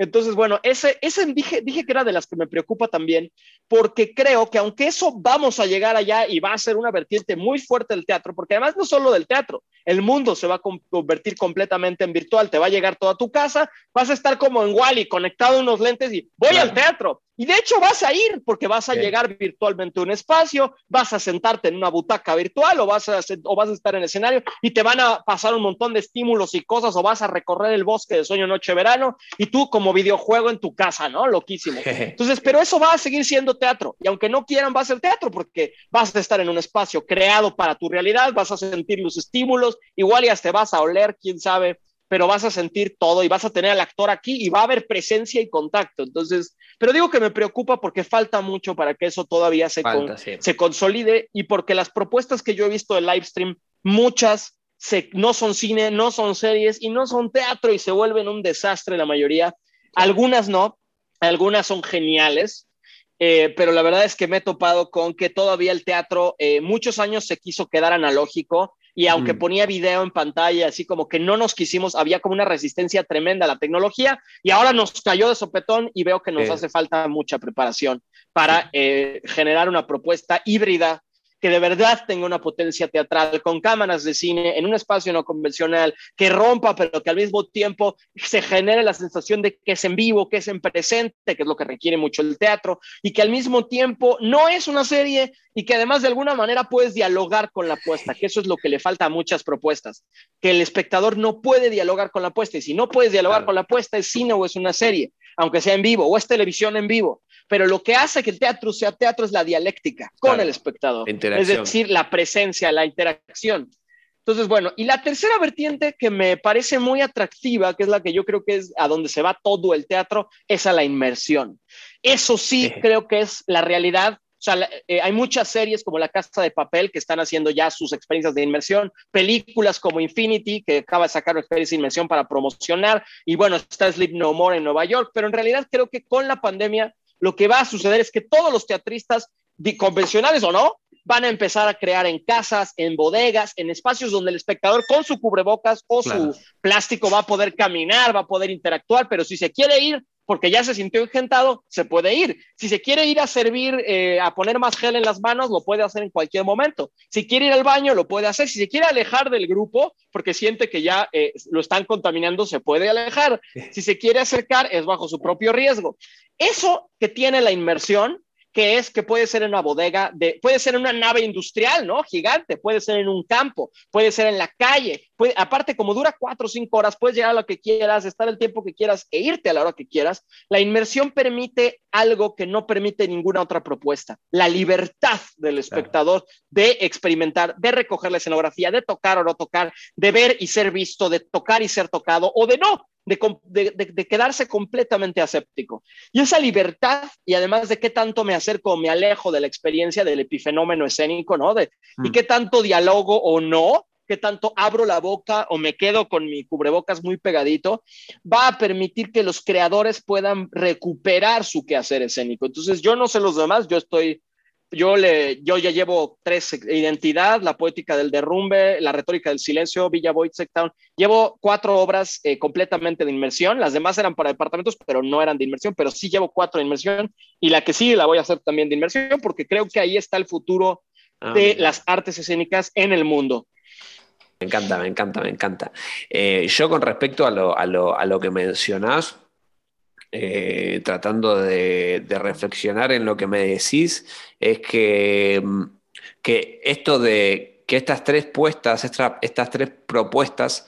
Entonces, bueno, ese, ese dije, dije que era de las que me preocupa también, porque creo que aunque eso vamos a llegar allá y va a ser una vertiente muy fuerte del teatro, porque además no solo del teatro, el mundo se va a convertir completamente en virtual, te va a llegar toda tu casa, vas a estar como en Wally, conectado a unos lentes y voy al teatro. Y de hecho vas a ir porque vas a llegar virtualmente a un espacio, vas a sentarte en una butaca virtual o vas, a, o vas a estar en el escenario y te van a pasar un montón de estímulos y cosas o vas a recorrer el bosque de sueño noche verano y tú como videojuego en tu casa, ¿no? Loquísimo. Entonces, pero eso va a seguir siendo teatro y aunque no quieran va a ser teatro porque vas a estar en un espacio creado para tu realidad, vas a sentir los estímulos, igual ya te vas a oler, quién sabe, pero vas a sentir todo y vas a tener al actor aquí y va a haber presencia y contacto. Entonces, pero digo que me preocupa porque falta mucho para que eso todavía se, se consolide y porque las propuestas que yo he visto de live stream, muchas no son cine, no son series y no son teatro y se vuelven un desastre la mayoría. Algunas no, algunas son geniales, eh, pero la verdad es que me he topado con que todavía el teatro eh, muchos años se quiso quedar analógico y aunque mm. ponía video en pantalla, así como que no nos quisimos, había como una resistencia tremenda a la tecnología y ahora nos cayó de sopetón y veo que nos hace falta mucha preparación para eh, generar una propuesta híbrida que de verdad tenga una potencia teatral con cámaras de cine en un espacio no convencional, que rompa, pero que al mismo tiempo se genere la sensación de que es en vivo, que es en presente, que es lo que requiere mucho el teatro, y que al mismo tiempo no es una serie y que además de alguna manera puedes dialogar con la apuesta, que eso es lo que le falta a muchas propuestas, que el espectador no puede dialogar con la apuesta, y si no puedes dialogar con la apuesta es cine o es una serie, aunque sea en vivo, o es televisión en vivo pero lo que hace que el teatro sea teatro es la dialéctica con el espectador. Es decir, la presencia, la interacción. Entonces, bueno, y la tercera vertiente que me parece muy atractiva, que es la que yo creo que es a donde se va todo el teatro, es a la inmersión. Eso sí creo que es la realidad. O sea, eh, hay muchas series como La Casa de Papel que están haciendo ya sus experiencias de inmersión, películas como Infinity, que acaba de sacar una experiencia de inmersión para promocionar, y bueno, está Sleep No More en Nueva York, pero en realidad creo que con la pandemia lo que va a suceder es que todos los teatristas, convencionales o no, van a empezar a crear en casas, en bodegas, en espacios donde el espectador con su cubrebocas o su plástico va a poder caminar, va a poder interactuar, pero si se quiere ir, porque ya se sintió engentado, se puede ir. Si se quiere ir a servir, eh, a poner más gel en las manos, lo puede hacer en cualquier momento. Si quiere ir al baño, lo puede hacer. Si se quiere alejar del grupo, porque siente que ya eh, lo están contaminando, se puede alejar. Si se quiere acercar, es bajo su propio riesgo. Eso que tiene la inmersión que es que puede ser en una bodega, de, puede ser en una nave industrial, ¿no? Gigante, puede ser en un campo, puede ser en la calle, puede, aparte como dura cuatro o cinco horas, puedes llegar a lo que quieras, estar el tiempo que quieras e irte a la hora que quieras. La inmersión permite algo que no permite ninguna otra propuesta, la libertad del espectador de experimentar, de recoger la escenografía, de tocar o no tocar, de ver y ser visto, de tocar y ser tocado o de no, de, quedarse completamente aséptico. Y esa libertad, y además de qué tanto me acerco o me alejo de la experiencia del epifenómeno escénico, ¿no? De, Y mm. qué tanto dialogo o no, qué tanto abro la boca o me quedo con mi cubrebocas muy pegadito, va a permitir que los creadores puedan recuperar su quehacer escénico. Entonces, yo no sé los demás, yo estoy yo, le, yo ya llevo tres, Identidad, La Poética del Derrumbe, La Retórica del Silencio, Villa Boyd, Town. Llevo cuatro obras eh, completamente de inmersión. Las demás eran para departamentos, pero no eran de inmersión, pero sí llevo cuatro de inmersión. Y la que sí la voy a hacer también de inmersión, porque creo que ahí está el futuro ah, de las artes escénicas en el mundo. Me encanta, me encanta, me encanta. Eh, yo con respecto a lo, a lo, a lo que mencionás, eh, tratando de, reflexionar en lo que me decís, es que, mm, que esto de que estas tres puestas, estas tres propuestas,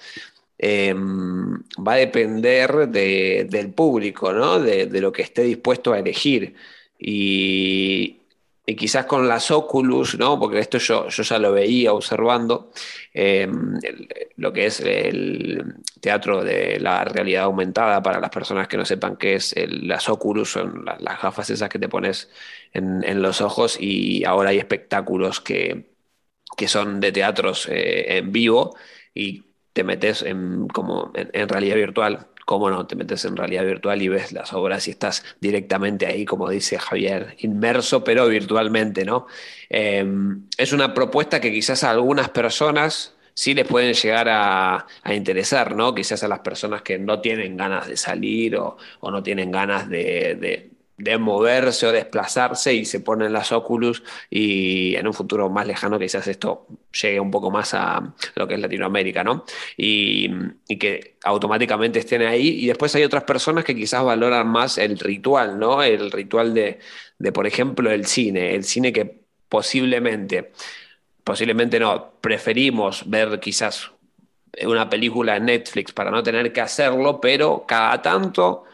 em, va a depender del público, ¿no? De, de, lo que esté dispuesto a elegir. Y, y quizás con las Oculus, ¿no? porque esto yo, yo ya lo veía observando, eh, lo que es el teatro de la realidad aumentada, para las personas que no sepan qué es las Oculus, son las, gafas esas que te pones en, los ojos y ahora hay espectáculos que, que son de teatros eh, en vivo y te metes en, como en realidad virtual cómo no, te metes en realidad virtual y ves las obras y estás directamente ahí, como dice Javier, inmerso, pero virtualmente, ¿no? Em, es una propuesta que quizás a algunas personas sí les pueden llegar a, interesar, ¿no? Quizás a las personas que no tienen ganas de salir o, no tienen ganas de, de moverse o desplazarse y se ponen las Oculus y en un futuro más lejano quizás esto llegue un poco más a lo que es Latinoamérica, ¿no? Y, que automáticamente estén ahí y después hay otras personas que quizás valoran más el ritual, ¿no? El ritual de, de por ejemplo, el cine, el cine que posiblemente, posiblemente no, preferimos ver quizás una película en Netflix para no tener que hacerlo, pero cada tanto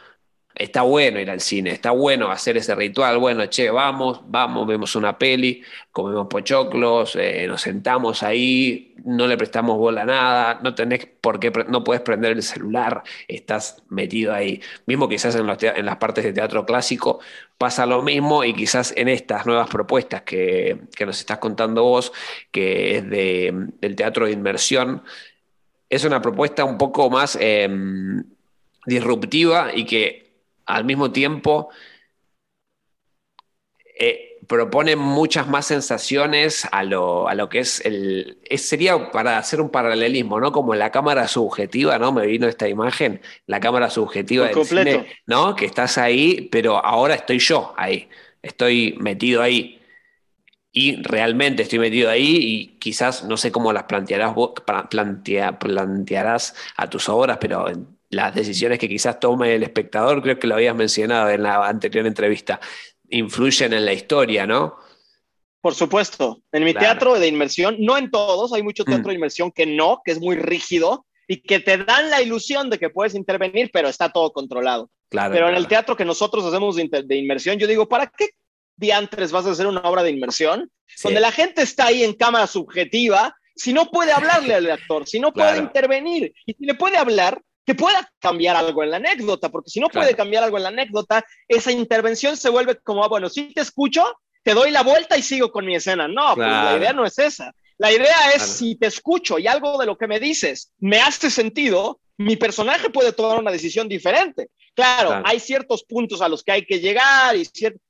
está bueno ir al cine, está bueno hacer ese ritual, bueno, che, vamos, vamos, vemos una peli, comemos pochoclos, eh, nos sentamos ahí, no le prestamos bola a nada, no tenés por qué, no puedes prender el celular, estás metido ahí. Mismo quizás en, las partes de teatro clásico pasa lo mismo y quizás en estas nuevas propuestas que, nos estás contando vos, que es de, del teatro de inmersión, es una propuesta un poco más... Em, disruptiva y que al mismo tiempo eh, propone muchas más sensaciones a lo, que es el... sería para hacer un paralelismo, ¿no? Como la cámara subjetiva, ¿no? Me vino esta imagen, la cámara subjetiva del cine, ¿no? Que estás ahí, pero ahora estoy yo ahí, estoy metido ahí. Y realmente estoy metido ahí y quizás no sé cómo las plantearás, plantearás a tus obras, pero las decisiones que quizás tome el espectador, creo que lo habías mencionado en la anterior entrevista, influyen en la historia, ¿no? Por supuesto. En mi teatro de inmersión, no en todos, hay mucho teatro mm. de inmersión que no, que es muy rígido y que te dan la ilusión de que puedes intervenir, pero está todo controlado. Claro, pero en el teatro que nosotros hacemos de, inmersión, yo digo, ¿para qué diantres vas a hacer una obra de inmersión? Donde la gente está ahí en cámara subjetiva, si no puede hablarle al actor, si no puede intervenir, y si le puede hablar, que pueda cambiar algo en la anécdota, porque si no puede cambiar algo en la anécdota, esa intervención se vuelve como, ah, bueno, si te escucho, te doy la vuelta y sigo con mi escena. No, pues la idea no es esa. La idea es si te escucho y algo de lo que me dices me hace sentido, mi personaje puede tomar una decisión diferente. Claro, hay ciertos puntos a los que hay que llegar, y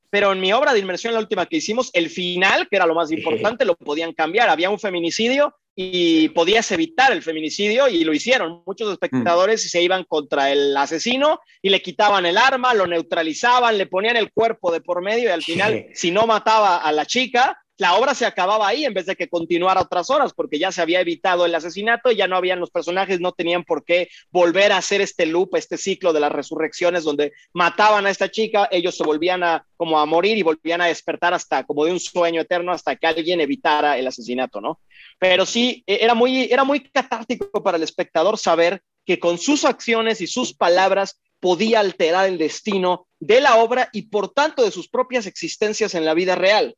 pero en mi obra de inmersión, la última que hicimos, el final, que era lo más importante, lo podían cambiar. Había un feminicidio y podías evitar el feminicidio y lo hicieron. Muchos espectadores mm. se iban contra el asesino y le quitaban el arma, lo neutralizaban, le ponían el cuerpo de por medio y al final, si no mataba a la chica, la obra se acababa ahí en vez de que continuara otras horas, porque ya se había evitado el asesinato, ya no habían los personajes, no tenían por qué volver a hacer este loop, este ciclo de las resurrecciones donde mataban a esta chica, ellos se volvían a como a morir y volvían a despertar hasta como de un sueño eterno hasta que alguien evitara el asesinato, ¿no? Pero sí, e, era muy, era muy catártico para el espectador saber que con sus acciones y sus palabras podía alterar el destino de la obra y por tanto de sus propias existencias en la vida real.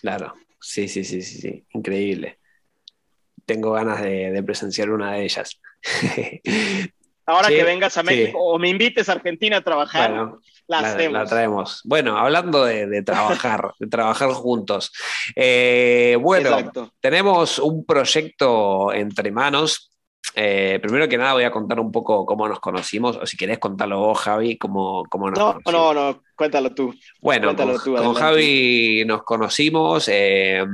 Claro, sí, sí, sí, sí, sí. increíble. Tengo ganas de, presenciar una de ellas. Ahora que vengas a México o me invites a Argentina a trabajar, la, traemos. Bueno, hablando de, trabajar, de trabajar juntos. Eh, bueno, tenemos un proyecto entre manos eh, primero que nada voy a contar un poco cómo nos conocimos, o si querés contarlo vos, Javi, cómo, cómo nos no, conocimos. No, no, cuéntalo tú. Bueno, con, Javi nos conocimos, eh,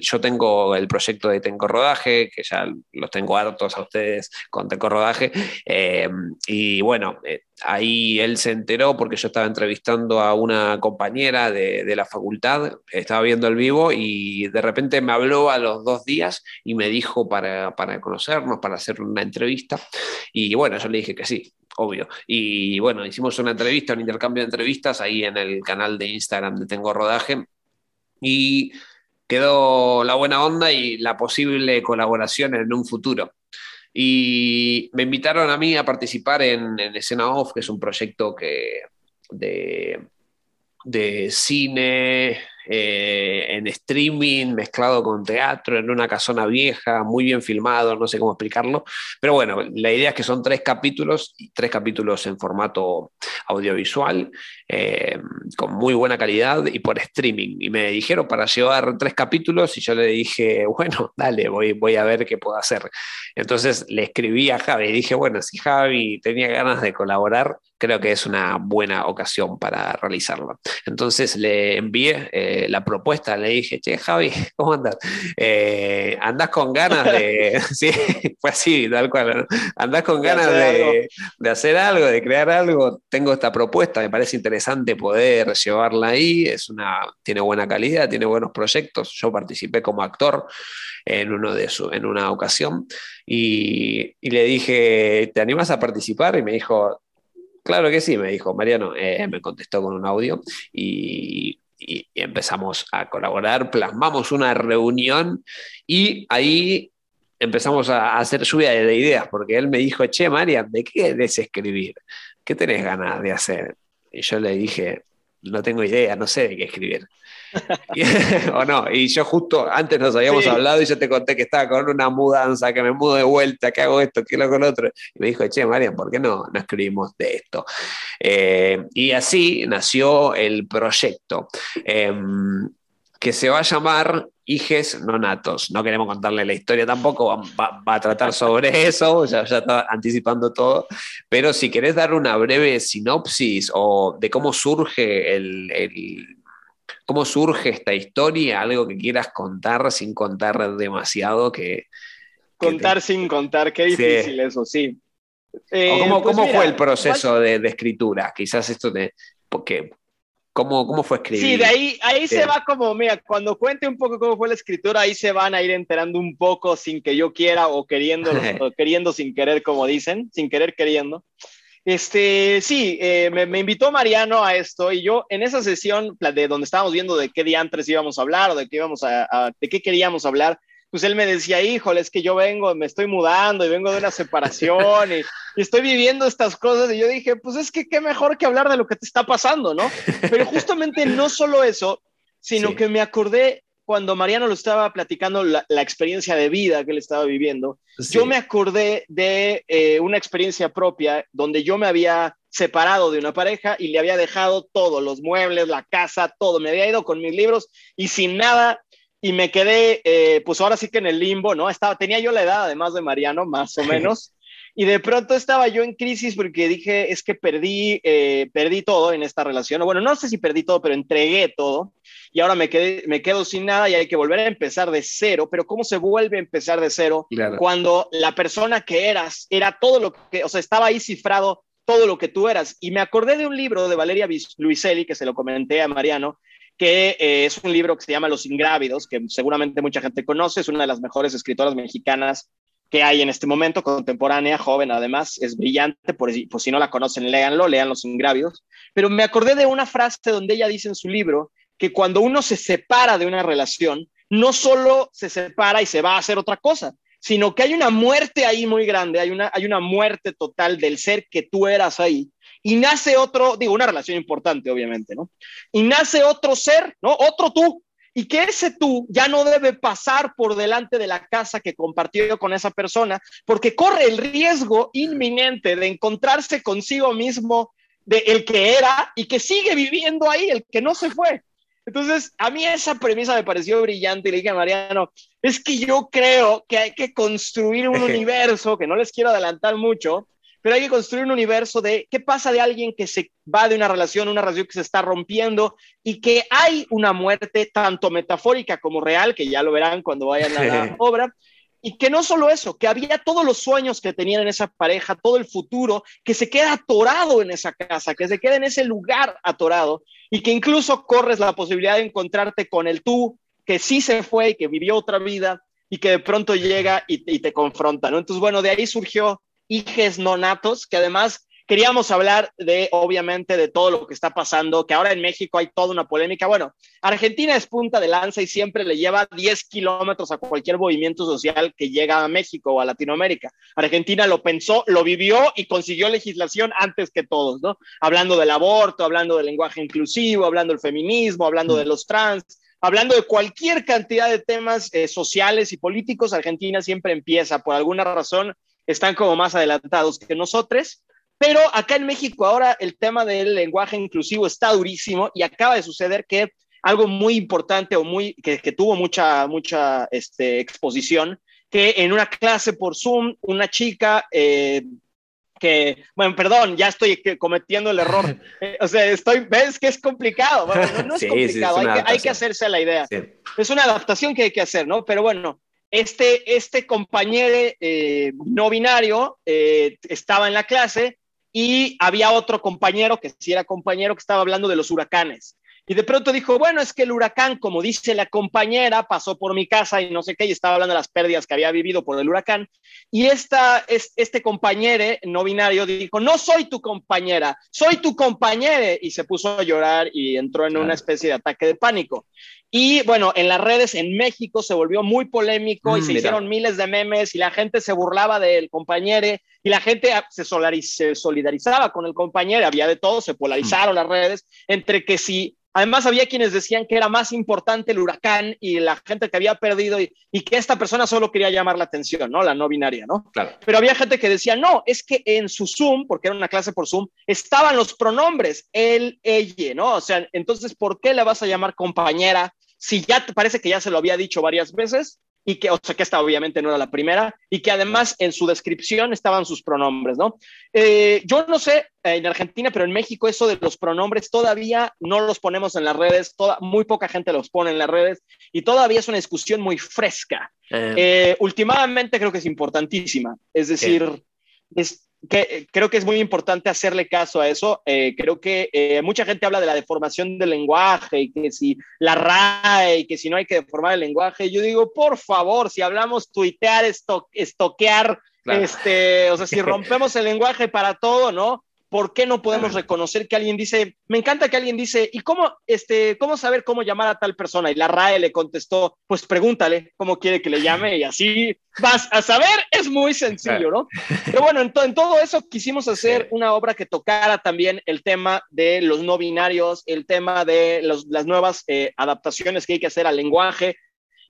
yo tengo el proyecto de Tenco Rodaje, que ya los tengo hartos a ustedes con Tenco Rodaje, eh, y bueno, ahí él se enteró porque yo estaba entrevistando a una compañera de, de, la facultad, estaba viendo el vivo y de repente me habló a los dos días y me dijo para, para conocernos, para hacer una entrevista. Y bueno, yo le dije que sí, obvio. Y bueno, hicimos una entrevista, un intercambio de entrevistas ahí en el canal de Instagram de Tengo Rodaje. Y quedó la buena onda y la posible colaboración en un futuro. Y me invitaron a mí a participar en, en Escena Off, que es un proyecto que, de, de cine, eh, en streaming, mezclado con teatro, en una casona vieja, muy bien filmado, no sé cómo explicarlo. Pero bueno, la idea es que son tres capítulos, tres capítulos en formato audiovisual, eh, con muy buena calidad y por streaming. Y me dijeron para llevar tres capítulos y yo le dije, bueno, dale, voy, voy a ver qué puedo hacer. Entonces le escribí a Javi y dije, bueno, si Javi tenía ganas de colaborar, creo que es una buena ocasión para realizarlo. Entonces le envié eh, la propuesta, le dije, che, Javi, ¿cómo andas? Eh, ¿Andás con ganas de... sí, fue así, tal cual. ¿Andás con ganas de, de, hacer algo, de crear algo? Tengo esta propuesta, me parece interesante poder llevarla ahí, es una, tiene buena calidad, tiene buenos proyectos. Yo participé como actor en, uno de su, en una ocasión y, y le dije, ¿te animas a participar? Y me dijo, Claro que sí, me dijo Mariano, eh, me contestó con un audio y, empezamos a colaborar, plasmamos una reunión y ahí empezamos a hacer lluvia de ideas, porque él me dijo, che, Marian, ¿de qué querés escribir? ¿Qué tenés ganas de hacer? Y yo le dije, no tengo idea, no sé de qué escribir. o no, y yo justo antes nos habíamos hablado y yo te conté que estaba con una mudanza, que me mudo de vuelta, que hago esto, que lo con otro. Y me dijo, che, Marian, ¿por qué no, no escribimos de esto? Eh, y así nació el proyecto. Em, que se va a llamar Hijes Nonatos. No queremos contarle la historia tampoco, va, a tratar sobre eso, ya, ya, está anticipando todo, pero si querés dar una breve sinopsis o de cómo surge el ¿Cómo surge esta historia? Algo que quieras contar sin contar demasiado que... Contar sin contar, qué difícil eso, sí. Eh, ¿Cómo, pues fue el proceso de, escritura? Quizás esto de... Porque, ¿cómo, ¿Cómo fue escribir? Sí, de ahí, ahí se va como, mira, cuando cuente un poco cómo fue la escritura, ahí se van a ir enterando un poco sin que yo quiera o queriendo, o queriendo sin querer, como dicen, sin querer queriendo. Este, sí, eh, me, invitó Mariano a esto y yo en esa sesión de donde estábamos viendo de qué diantres íbamos a hablar o de qué íbamos a, de qué queríamos hablar, pues él me decía, híjole, es que yo vengo, me estoy mudando y vengo de una separación y, estoy viviendo estas cosas y yo dije, pues es que qué mejor que hablar de lo que te está pasando, ¿no? Pero justamente no solo eso, sino que me acordé cuando Mariano lo estaba platicando la, experiencia de vida que él estaba viviendo, yo me acordé de eh, una experiencia propia donde yo me había separado de una pareja y le había dejado todos los muebles, la casa, todo. Me había ido con mis libros y sin nada y me quedé, eh, pues ahora sí que en el limbo, ¿no? Estaba, tenía yo la edad además de Mariano, más o menos. Y de pronto estaba yo en crisis porque dije, es que perdí, eh, perdí todo en esta relación. Bueno, no sé si perdí todo, pero entregué todo. Y ahora me, quedé, me quedo sin nada y hay que volver a empezar de cero. Pero ¿cómo se vuelve a empezar de cero cuando la persona que eras era todo lo que, o sea, estaba ahí cifrado todo lo que tú eras? Y me acordé de un libro de Valeria Luiselli, que se lo comenté a Mariano, que eh, es un libro que se llama Los Ingrávidos, que seguramente mucha gente conoce, es una de las mejores escritoras mexicanas que hay en este momento, contemporánea, joven además, es brillante, por, si no la conocen, léanlo, lean Los Ingrávidos. Pero me acordé de una frase donde ella dice en su libro que cuando uno se separa de una relación, no solo se separa y se va a hacer otra cosa, sino que hay una muerte ahí muy grande, hay una, hay una muerte total del ser que tú eras ahí, y nace otro, digo, una relación importante, obviamente, ¿no? Y nace otro ser, ¿no? Otro tú, y que ese tú ya no debe pasar por delante de la casa que compartió con esa persona, porque corre el riesgo inminente de encontrarse consigo mismo de el que era y que sigue viviendo ahí, el que no se fue. Entonces, a mí esa premisa me pareció brillante y le dije a Mariano, es que yo creo que hay que construir un universo, que no les quiero adelantar mucho, pero hay que construir un universo de qué pasa de alguien que se va de una relación, una relación que se está rompiendo y que hay una muerte tanto metafórica como real, que ya lo verán cuando vayan a la obra, y que no solo eso, que había todos los sueños que tenían en esa pareja, todo el futuro, que se queda atorado en esa casa, que se queda en ese lugar atorado y que incluso corres la posibilidad de encontrarte con el tú que sí se fue y que vivió otra vida y que de pronto llega y, y te confronta, ¿no? Entonces, bueno, de ahí surgió hijes no natos, que además queríamos hablar de, obviamente, de todo lo que está pasando, que ahora en México hay toda una polémica. Bueno, Argentina es punta de lanza y siempre le lleva 10 kilómetros a cualquier movimiento social que llega a México o a Latinoamérica. Argentina lo pensó, lo vivió y consiguió legislación antes que todos, ¿no? Hablando del aborto, hablando del lenguaje inclusivo, hablando del feminismo, hablando de los trans, hablando de cualquier cantidad de temas eh, sociales y políticos, Argentina siempre empieza por alguna razón están como más adelantados que nosotros. Pero acá en México ahora el tema del lenguaje inclusivo está durísimo y acaba de suceder que algo muy importante o muy que, tuvo mucha mucha este, exposición que en una clase por Zoom una chica eh, que, bueno, perdón, ya estoy cometiendo el error. Eh, o sea, estoy, ves que es complicado. no, es complicado, hay, que, hay, que, hacerse a la idea. Es una adaptación que hay que hacer, ¿no? Pero bueno, este, este compañero eh, no binario eh, estaba en la clase y había otro compañero que sí era compañero que estaba hablando de los huracanes. Y de pronto dijo, bueno, es que el huracán, como dice la compañera, pasó por mi casa y no sé qué, y estaba hablando de las pérdidas que había vivido por el huracán. Y esta, es, este compañero no binario dijo, no soy tu compañera, soy tu compañero. Y se puso a llorar y entró en una especie de ataque de pánico. Y bueno, en las redes en México se volvió muy polémico y mm, se hicieron miles de memes y la gente se burlaba del compañero y la gente se, solidarizaba con el compañero, había de todo, se polarizaron las redes entre que si Además, había quienes decían que era más importante el huracán y la gente que había perdido y, que esta persona solo quería llamar la atención, ¿no? La no binaria, ¿no? Claro. Pero había gente que decía, no, es que en su Zoom, porque era una clase por Zoom, estaban los pronombres, él, ella, ¿no? O sea, entonces, ¿por qué le vas a llamar compañera si ya te parece que ya se lo había dicho varias veces? Y que, o sea, que esta obviamente no era la primera, y que además en su descripción estaban sus pronombres, ¿no? Eh, yo no sé en Argentina, pero en México eso de los pronombres todavía no los ponemos en las redes, toda, muy poca gente los pone en las redes, y todavía es una discusión muy fresca. Eh. Eh, últimamente creo que es importantísima, es decir, es, que, eh, creo que es muy importante hacerle caso a eso. Eh, creo que eh, mucha gente habla de la deformación del lenguaje y que si la RAE y que si no hay que deformar el lenguaje. Yo digo, por favor, si hablamos tuitear, estoquear, este, o sea, si rompemos el lenguaje para todo, ¿no? ¿Por qué no podemos reconocer que alguien dice, me encanta que alguien dice, ¿y cómo, este, cómo saber cómo llamar a tal persona? Y la RAE le contestó, pues pregúntale cómo quiere que le llame y así vas a saber, es muy sencillo, ¿no? Pero bueno, en, todo eso quisimos hacer una obra que tocara también el tema de los no binarios, el tema de las nuevas eh, adaptaciones que hay que hacer al lenguaje.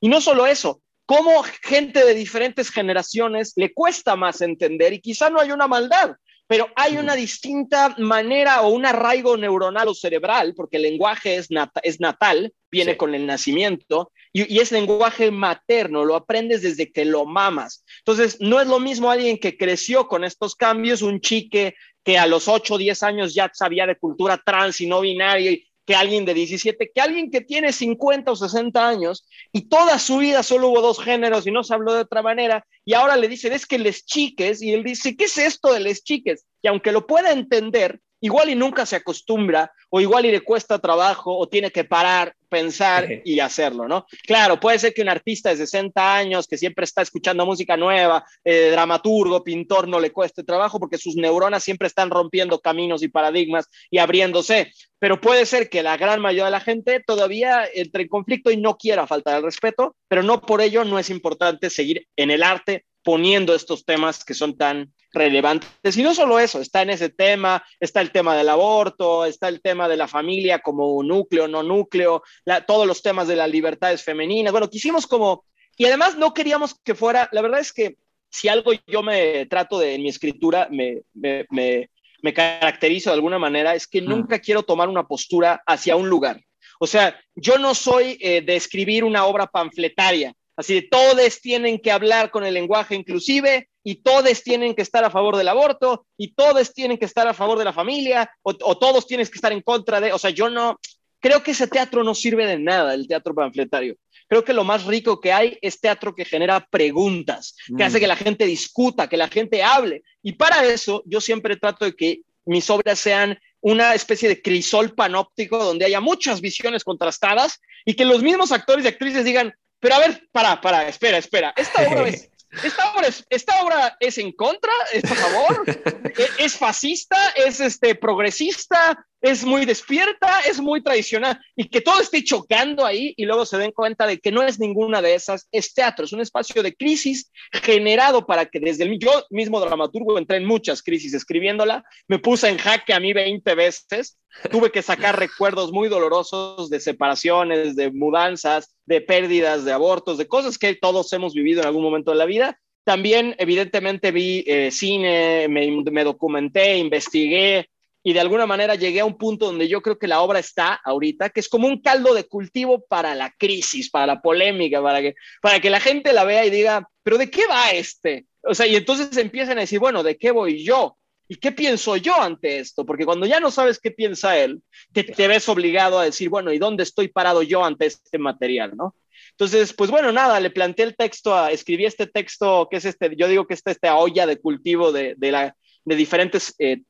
Y no solo eso, cómo gente de diferentes generaciones le cuesta más entender y quizá no hay una maldad, pero hay una distinta manera o un arraigo neuronal o cerebral, porque el lenguaje es, es natal, viene con el nacimiento, y, es lenguaje materno, lo aprendes desde que lo mamas. Entonces, no es lo mismo alguien que creció con estos cambios, un chique que a los 8 o 10 años ya sabía de cultura trans y no binaria que alguien de 17, que alguien que tiene 50 o 60 años y toda su vida solo hubo dos géneros y no se habló de otra manera, y ahora le dicen, es que les chiques, y él dice, ¿qué es esto de les chiques? Y aunque lo pueda entender, igual y nunca se acostumbra, o igual y le cuesta trabajo, o tiene que parar, pensar y hacerlo, ¿no? Claro, puede ser que un artista de 60 años que siempre está escuchando música nueva, eh, dramaturgo, pintor, no le cueste trabajo porque sus neuronas siempre están rompiendo caminos y paradigmas y abriéndose, pero puede ser que la gran mayoría de la gente todavía entre en conflicto y no quiera faltar al respeto, pero no por ello no es importante seguir en el arte poniendo estos temas que son tan relevantes. Y no solo eso, está en ese tema, está el tema del aborto, está el tema de la familia como núcleo, no núcleo, todos los temas de las libertades femeninas. Bueno, quisimos como, y además no queríamos que fuera, la verdad es que si algo yo me trato de en mi escritura, me, me, me, me caracterizo de alguna manera, es que mm. nunca quiero tomar una postura hacia un lugar. O sea, yo no soy eh, de escribir una obra panfletaria, así de todos tienen que hablar con el lenguaje inclusive y todos tienen que estar a favor del aborto y todos tienen que estar a favor de la familia o, todos tienen que estar en contra de, o sea, yo no, creo que ese teatro no sirve de nada, el teatro panfletario. Creo que lo más rico que hay es teatro que genera preguntas, que hace mm. que la gente discuta, que la gente hable. Y para eso yo siempre trato de que mis obras sean una especie de crisol panóptico donde haya muchas visiones contrastadas y que los mismos actores y actrices digan, pero a ver, para, para, espera, espera, esta obra es esta obra, es, esta obra es en contra, es a favor, e, es, fascista, es este, progresista, es muy despierta, es muy tradicional, y que todo esté chocando ahí y luego se den cuenta de que no es ninguna de esas, es teatro, es un espacio de crisis generado para que desde el, yo mismo dramaturgo entré en muchas crisis escribiéndola, me puse en jaque a mí 20 veces, tuve que sacar recuerdos muy dolorosos de separaciones, de mudanzas, de pérdidas, de abortos, de cosas que todos hemos vivido en algún momento de la vida. También, evidentemente, vi eh, cine, me, me documenté, investigué, y de alguna manera llegué a un punto donde yo creo que la obra está ahorita, que es como un caldo de cultivo para la crisis, para la polémica, para que, para que la gente la vea y diga, pero ¿de qué va este? O sea, y entonces empiezan a decir, bueno, ¿de qué voy yo? ¿Y qué pienso yo ante esto? Porque cuando ya no sabes qué piensa él, te, te ves obligado a decir, bueno, ¿y dónde estoy parado yo ante este material? ¿no? Entonces, pues bueno, nada, le planteé el texto, a, escribí este texto, que es este, yo digo que es esta olla de cultivo de, de, la, de diferentes eh,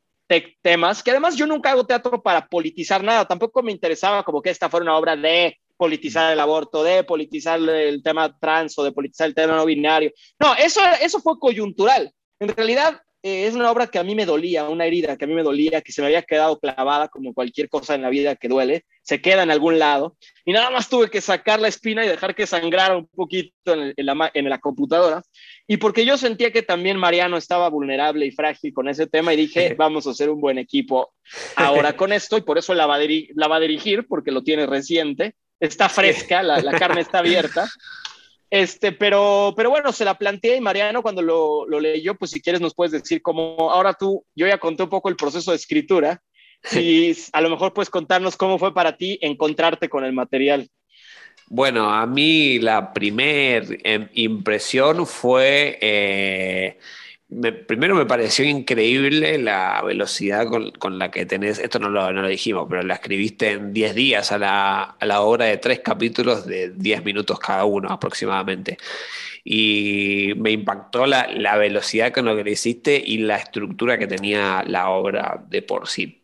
temas, que además yo nunca hago teatro para politizar nada, tampoco me interesaba como que esta fuera una obra de politizar el aborto, de politizar el tema trans o de politizar el tema no binario. No, eso, eso fue coyuntural. En realidad, eh, es una obra que a mí me dolía, una herida que a mí me dolía, que se me había quedado clavada como cualquier cosa en la vida que duele, se queda en algún lado, y nada más tuve que sacar la espina y dejar que sangrara un poquito en, la, en la computadora, y porque yo sentía que también Mariano estaba vulnerable y frágil con ese tema, y dije, vamos a hacer un buen equipo ahora con esto, y por eso la va a, la va a dirigir, porque lo tiene reciente, está fresca, la, la carne está abierta. Este, pero, pero bueno, se la planteé y Mariano cuando lo, lo leyó, pues si quieres nos puedes decir cómo, ahora tú, yo ya conté un poco el proceso de escritura y a lo mejor puedes contarnos cómo fue para ti encontrarte con el material. Bueno, a mí la primera em, impresión fue eh, primero me pareció increíble la velocidad con, la que tenés, esto no lo, no lo, dijimos, pero la escribiste en 10 días a la, a la hora de tres capítulos de 10 minutos cada uno aproximadamente. Y me impactó la, la velocidad con lo que le hiciste y la estructura que tenía la obra de por sí.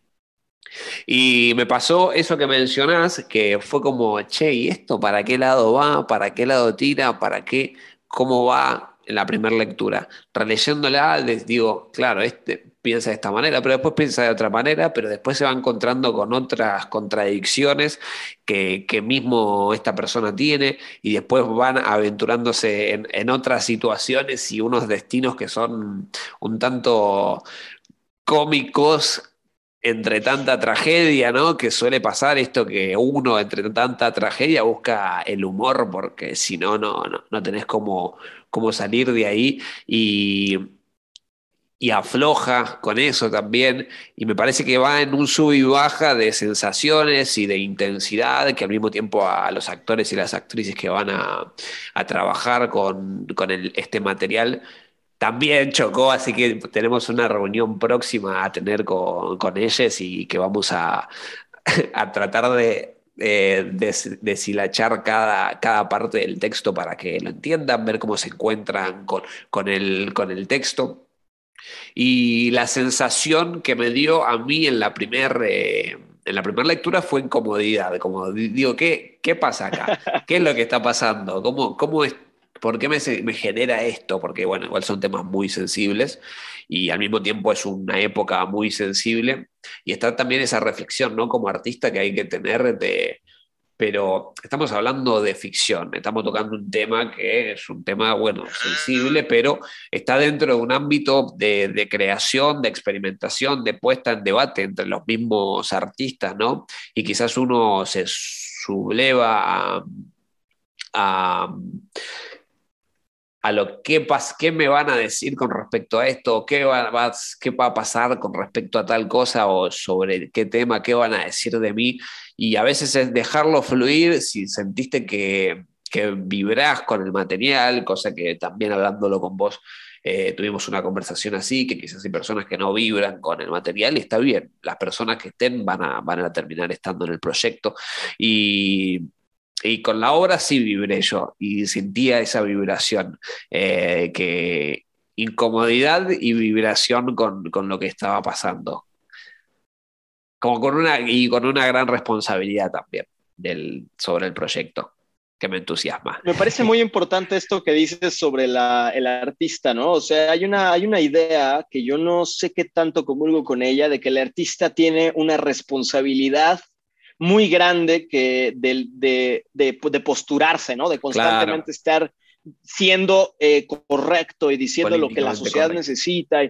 Y me pasó eso que mencionás, que fue como, che, ¿y esto para qué lado va? ¿Para qué lado tira? ¿Para qué? ¿Cómo va? en la primera lectura. Releyéndola, les digo, claro, este piensa de esta manera, pero después piensa de otra manera, pero después se va encontrando con otras contradicciones que, mismo esta persona tiene y después van aventurándose en, en otras situaciones y unos destinos que son un tanto cómicos entre tanta tragedia, ¿no? Que suele pasar esto que uno entre tanta tragedia busca el humor porque si no, no, no, tenés cómo, cómo salir de ahí y, y afloja con eso también, y me parece que va en un sub y baja de sensaciones y de intensidad, que al mismo tiempo a los actores y las actrices que van a, trabajar con, este material también chocó, así que tenemos una reunión próxima a tener con, con ellos y que vamos a, tratar de, deshilachar cada, cada parte del texto para que lo entiendan, ver cómo se encuentran con, con, el, con el texto. Y la sensación que me dio a mí en la primera en lectura fue incomodidad, como digo, ¿qué, ¿qué pasa acá? ¿Qué es lo que está pasando? ¿Cómo, cómo es, ¿Por qué me, me, genera esto? Porque, bueno, igual son temas muy sensibles y al mismo tiempo es una época muy sensible y está también esa reflexión, ¿no? Como artista que hay que tener de, pero estamos hablando de ficción, estamos tocando un tema que es un tema, bueno, sensible, pero está dentro de un ámbito de, creación, de experimentación, de puesta en debate entre los mismos artistas, ¿no? Y quizás uno se subleva a, lo que qué me van a decir con respecto a esto, qué va, qué va a pasar con respecto a tal cosa o sobre qué tema, qué van a decir de mí. Y a veces es dejarlo fluir si sentiste que, que vibrás con el material, cosa que también hablándolo con vos eh, tuvimos una conversación así, que quizás hay personas que no vibran con el material y está bien, las personas que estén van a, van a terminar estando en el proyecto. Y, y con la obra sí vibré yo y sentía esa vibración, eh, que incomodidad y vibración con, con lo que estaba pasando como con una, y con una gran responsabilidad también del, sobre el proyecto que me entusiasma. Me parece muy importante esto que dices sobre la, el artista, ¿no? O sea, hay una, hay una idea que yo no sé qué tanto comulgo con ella, de que el artista tiene una responsabilidad muy grande que de, de, de, posturarse, ¿no? De constantemente estar siendo eh, correcto y diciendo lo que la sociedad necesita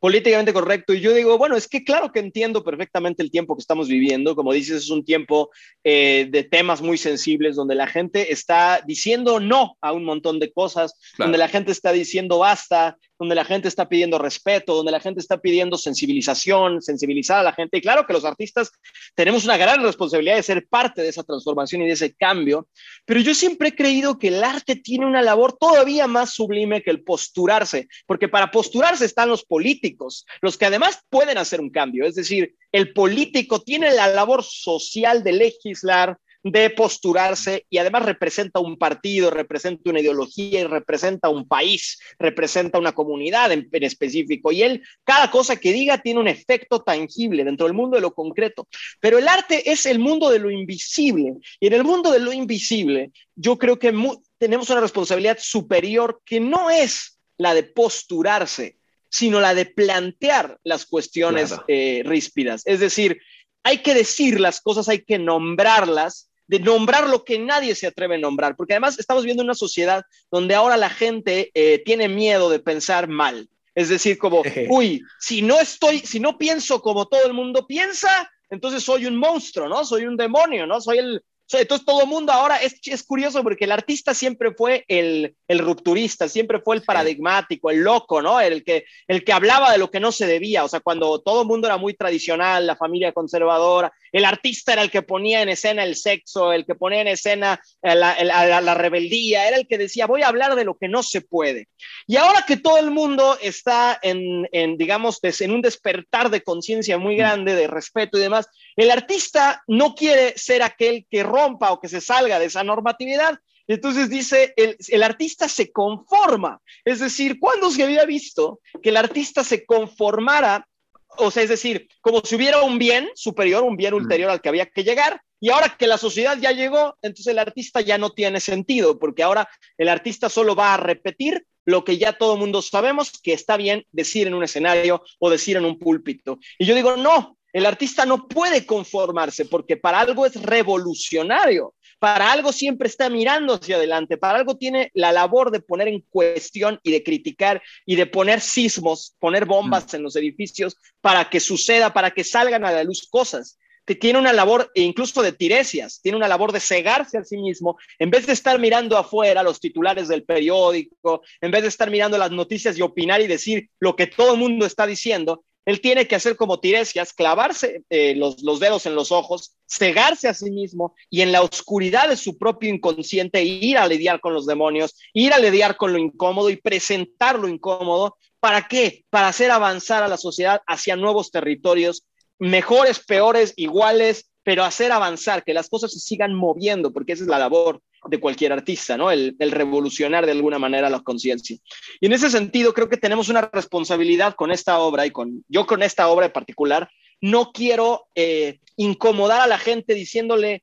políticamente correcto. Y yo digo, bueno, es que claro que entiendo perfectamente el tiempo que estamos viviendo. Como dices, es un tiempo eh, de temas muy sensibles donde la gente está diciendo no a un montón de cosas, donde la gente está diciendo basta, donde la gente está pidiendo respeto, donde la gente está pidiendo sensibilización, sensibilizar a la gente. Y claro que los artistas tenemos una gran responsabilidad de ser parte de esa transformación y de ese cambio, pero yo siempre he creído que el arte tiene una labor todavía más sublime que el posturarse, porque para posturarse están los políticos, los que además pueden hacer un cambio. Es decir, el político tiene la labor social de legislar, de posturarse y además representa un partido, representa una ideología y representa un país, representa una comunidad en, específico. Y él, cada cosa que diga tiene un efecto tangible dentro del mundo de lo concreto. Pero el arte es el mundo de lo invisible. Y en el mundo de lo invisible, yo creo que tenemos una responsabilidad superior que no es la de posturarse, sino la de plantear las cuestiones eh, ríspidas. Es decir, hay que decir las cosas, hay que nombrarlas de nombrar lo que nadie se atreve a nombrar, porque además estamos viendo una sociedad donde ahora la gente eh, tiene miedo de pensar mal. Es decir, como, uy, si no estoy, si no pienso como todo el mundo piensa, entonces soy un monstruo, ¿no? Soy un demonio, ¿no? Soy el, entonces todo el mundo ahora es, es, curioso porque el artista siempre fue el, el, rupturista, siempre fue el paradigmático, el loco, ¿no? El que, el que hablaba de lo que no se debía, o sea, cuando todo el mundo era muy tradicional, la familia conservadora, el artista era el que ponía en escena el sexo, el que ponía en escena la, la, la rebeldía, era el que decía, voy a hablar de lo que no se puede. Y ahora que todo el mundo está en, en digamos, en un despertar de conciencia muy grande, de respeto y demás, el artista no quiere ser aquel que rompa o que se salga de esa normatividad. Entonces dice, el, el, artista se conforma. Es decir, ¿cuándo se había visto que el artista se conformara? O sea, es decir, como si hubiera un bien superior, un bien ulterior al que había que llegar, y ahora que la sociedad ya llegó, entonces el artista ya no tiene sentido, porque ahora el artista solo va a repetir lo que ya todo mundo sabemos que está bien decir en un escenario o decir en un púlpito. Y yo digo, no, el artista no puede conformarse porque para algo es revolucionario, para algo siempre está mirando hacia adelante, para algo tiene la labor de poner en cuestión y de criticar y de poner sismos, poner bombas mm. en los edificios para que suceda, para que salgan a la luz cosas. tiene una labor incluso de tiresias, tiene una labor de cegarse a sí mismo, en vez de estar mirando afuera los titulares del periódico, en vez de estar mirando las noticias y opinar y decir lo que todo el mundo está diciendo, él tiene que hacer como Tiresias, clavarse eh, los, los, dedos en los ojos, cegarse a sí mismo y en la oscuridad de su propio inconsciente ir a lidiar con los demonios, ir a lidiar con lo incómodo y presentar lo incómodo. ¿Para qué? Para hacer avanzar a la sociedad hacia nuevos territorios mejores, peores, iguales, pero hacer avanzar, que las cosas se sigan moviendo, porque esa es la labor de cualquier artista, ¿no? El, revolucionar de alguna manera la conciencia. Y en ese sentido, creo que tenemos una responsabilidad con esta obra y con yo con esta obra en particular. No quiero eh, incomodar a la gente diciéndole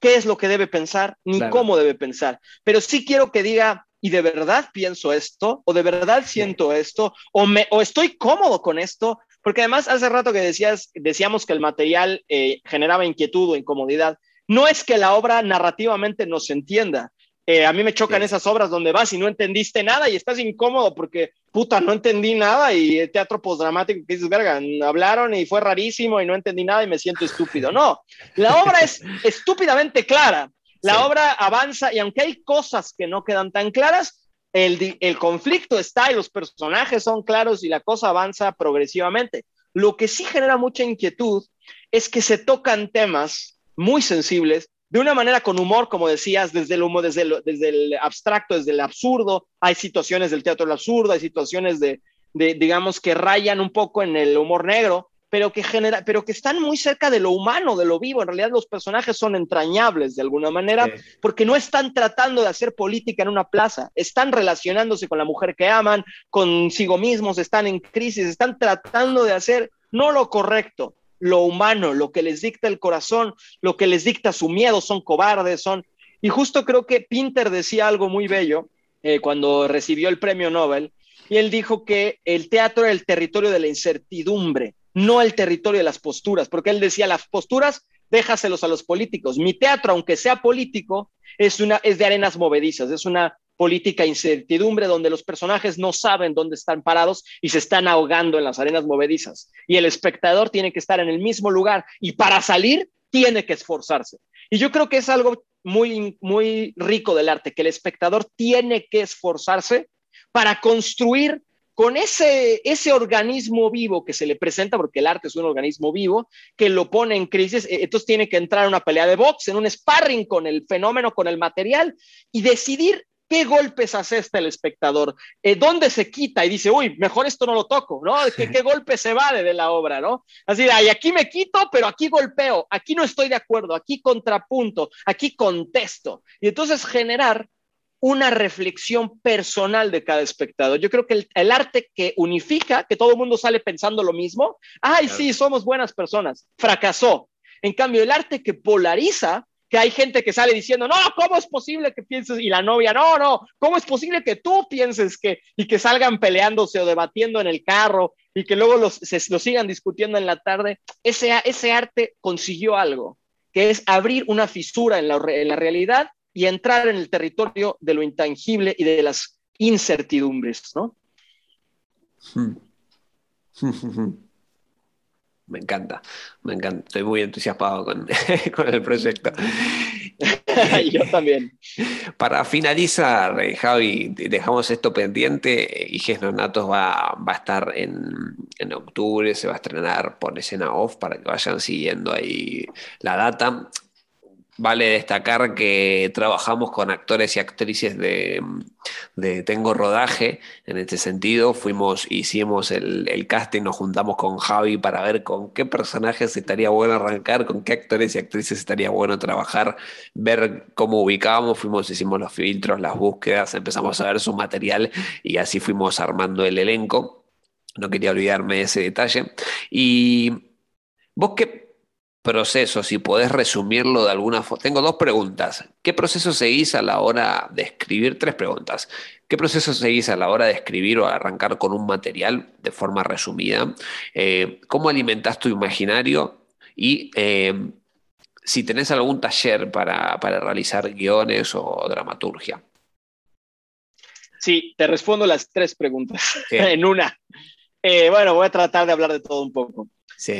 qué es lo que debe pensar ni cómo debe pensar, pero sí quiero que diga, y de verdad pienso esto, o de verdad siento esto, o, me, o estoy cómodo con esto, porque además, hace rato que decías, decíamos que el material eh, generaba inquietud o incomodidad. No es que la obra narrativamente no se entienda. Eh, a mí me chocan esas obras donde vas y no entendiste nada y estás incómodo porque, puta, no entendí nada y teatro postdramático que dices, verga, hablaron y fue rarísimo y no entendí nada y me siento estúpido. No, la obra es estúpidamente clara. La obra avanza y aunque hay cosas que no quedan tan claras, el, conflicto está y los personajes son claros y la cosa avanza progresivamente. Lo que sí genera mucha inquietud es que se tocan temas muy sensibles de una manera con humor, como decías, desde el humor, desde desde el abstracto, desde el absurdo. Hay situaciones del teatro del absurdo, hay situaciones de, de, digamos, que rayan un poco en el humor negro, pero que, genera, pero que están muy cerca de lo humano, de lo vivo. En realidad los personajes son entrañables de alguna manera, porque no están tratando de hacer política en una plaza, están relacionándose con la mujer que aman, consigo mismos, están en crisis, están tratando de hacer no lo correcto, lo humano, lo que les dicta el corazón, lo que les dicta su miedo, son cobardes, son... Y justo creo que Pinter decía algo muy bello eh, cuando recibió el premio Nobel, y él dijo que el teatro era el territorio de la incertidumbre no el territorio de las posturas, porque él decía, las posturas déjaselos a los políticos. Mi teatro, aunque sea político, es, una, es de arenas movedizas, es una política incertidumbre donde los personajes no saben dónde están parados y se están ahogando en las arenas movedizas. Y el espectador tiene que estar en el mismo lugar y para salir tiene que esforzarse. Y yo creo que es algo muy, muy rico del arte, que el espectador tiene que esforzarse para construir con ese, ese organismo vivo que se le presenta, porque el arte es un organismo vivo, que lo pone en crisis, eh, entonces tiene que entrar en una pelea de box, en un sparring con el fenómeno, con el material, y decidir qué golpes asesta el espectador, eh, dónde se quita y dice, uy, mejor esto no lo toco, ¿no? ¿Qué, qué golpe se va de, la obra, ¿no? Así de, ay, aquí me quito, pero aquí golpeo, aquí no estoy de acuerdo, aquí contrapunto, aquí contesto. Y entonces generar una reflexión personal de cada espectador. Yo creo que el, arte que unifica, que todo el mundo sale pensando lo mismo, ay, sí, somos buenas personas, fracasó. En cambio, el arte que polariza, que hay gente que sale diciendo, no, ¿cómo es posible que pienses? Y la novia, no, no, ¿cómo es posible que tú pienses que, y que salgan peleándose o debatiendo en el carro y que luego los, se, sigan discutiendo en la tarde? Ese, ese arte consiguió algo, que es abrir una fisura en la, en la realidad y entrar en el territorio de lo intangible y de las incertidumbres, ¿no? Me encanta, me encanta. Estoy muy entusiasmado con, el proyecto. Yo también. Para finalizar, eh, Javi, dejamos esto pendiente. Iges Natos va, va a estar en, en, octubre, se va a estrenar por escena off para que vayan siguiendo ahí la data. Vale destacar que trabajamos con actores y actrices de, Tengo Rodaje. En este sentido, fuimos, hicimos el, el, casting, nos juntamos con Javi para ver con qué personajes estaría bueno arrancar, con qué actores y actrices estaría bueno trabajar, ver cómo ubicábamos. Fuimos, hicimos los filtros, las búsquedas, empezamos a ver su material y así fuimos armando el elenco. No quería olvidarme de ese detalle. Y vos qué proceso, si podés resumirlo de alguna forma. Tengo dos preguntas. ¿Qué proceso seguís a la hora de escribir? Tres preguntas. ¿Qué proceso seguís a la hora de escribir o arrancar con un material de forma resumida? Eh, ¿Cómo alimentás tu imaginario? Y eh, si tenés algún taller para, realizar guiones o dramaturgia. Sí, te respondo las tres preguntas en una. Eh, bueno, voy a tratar de hablar de todo un poco.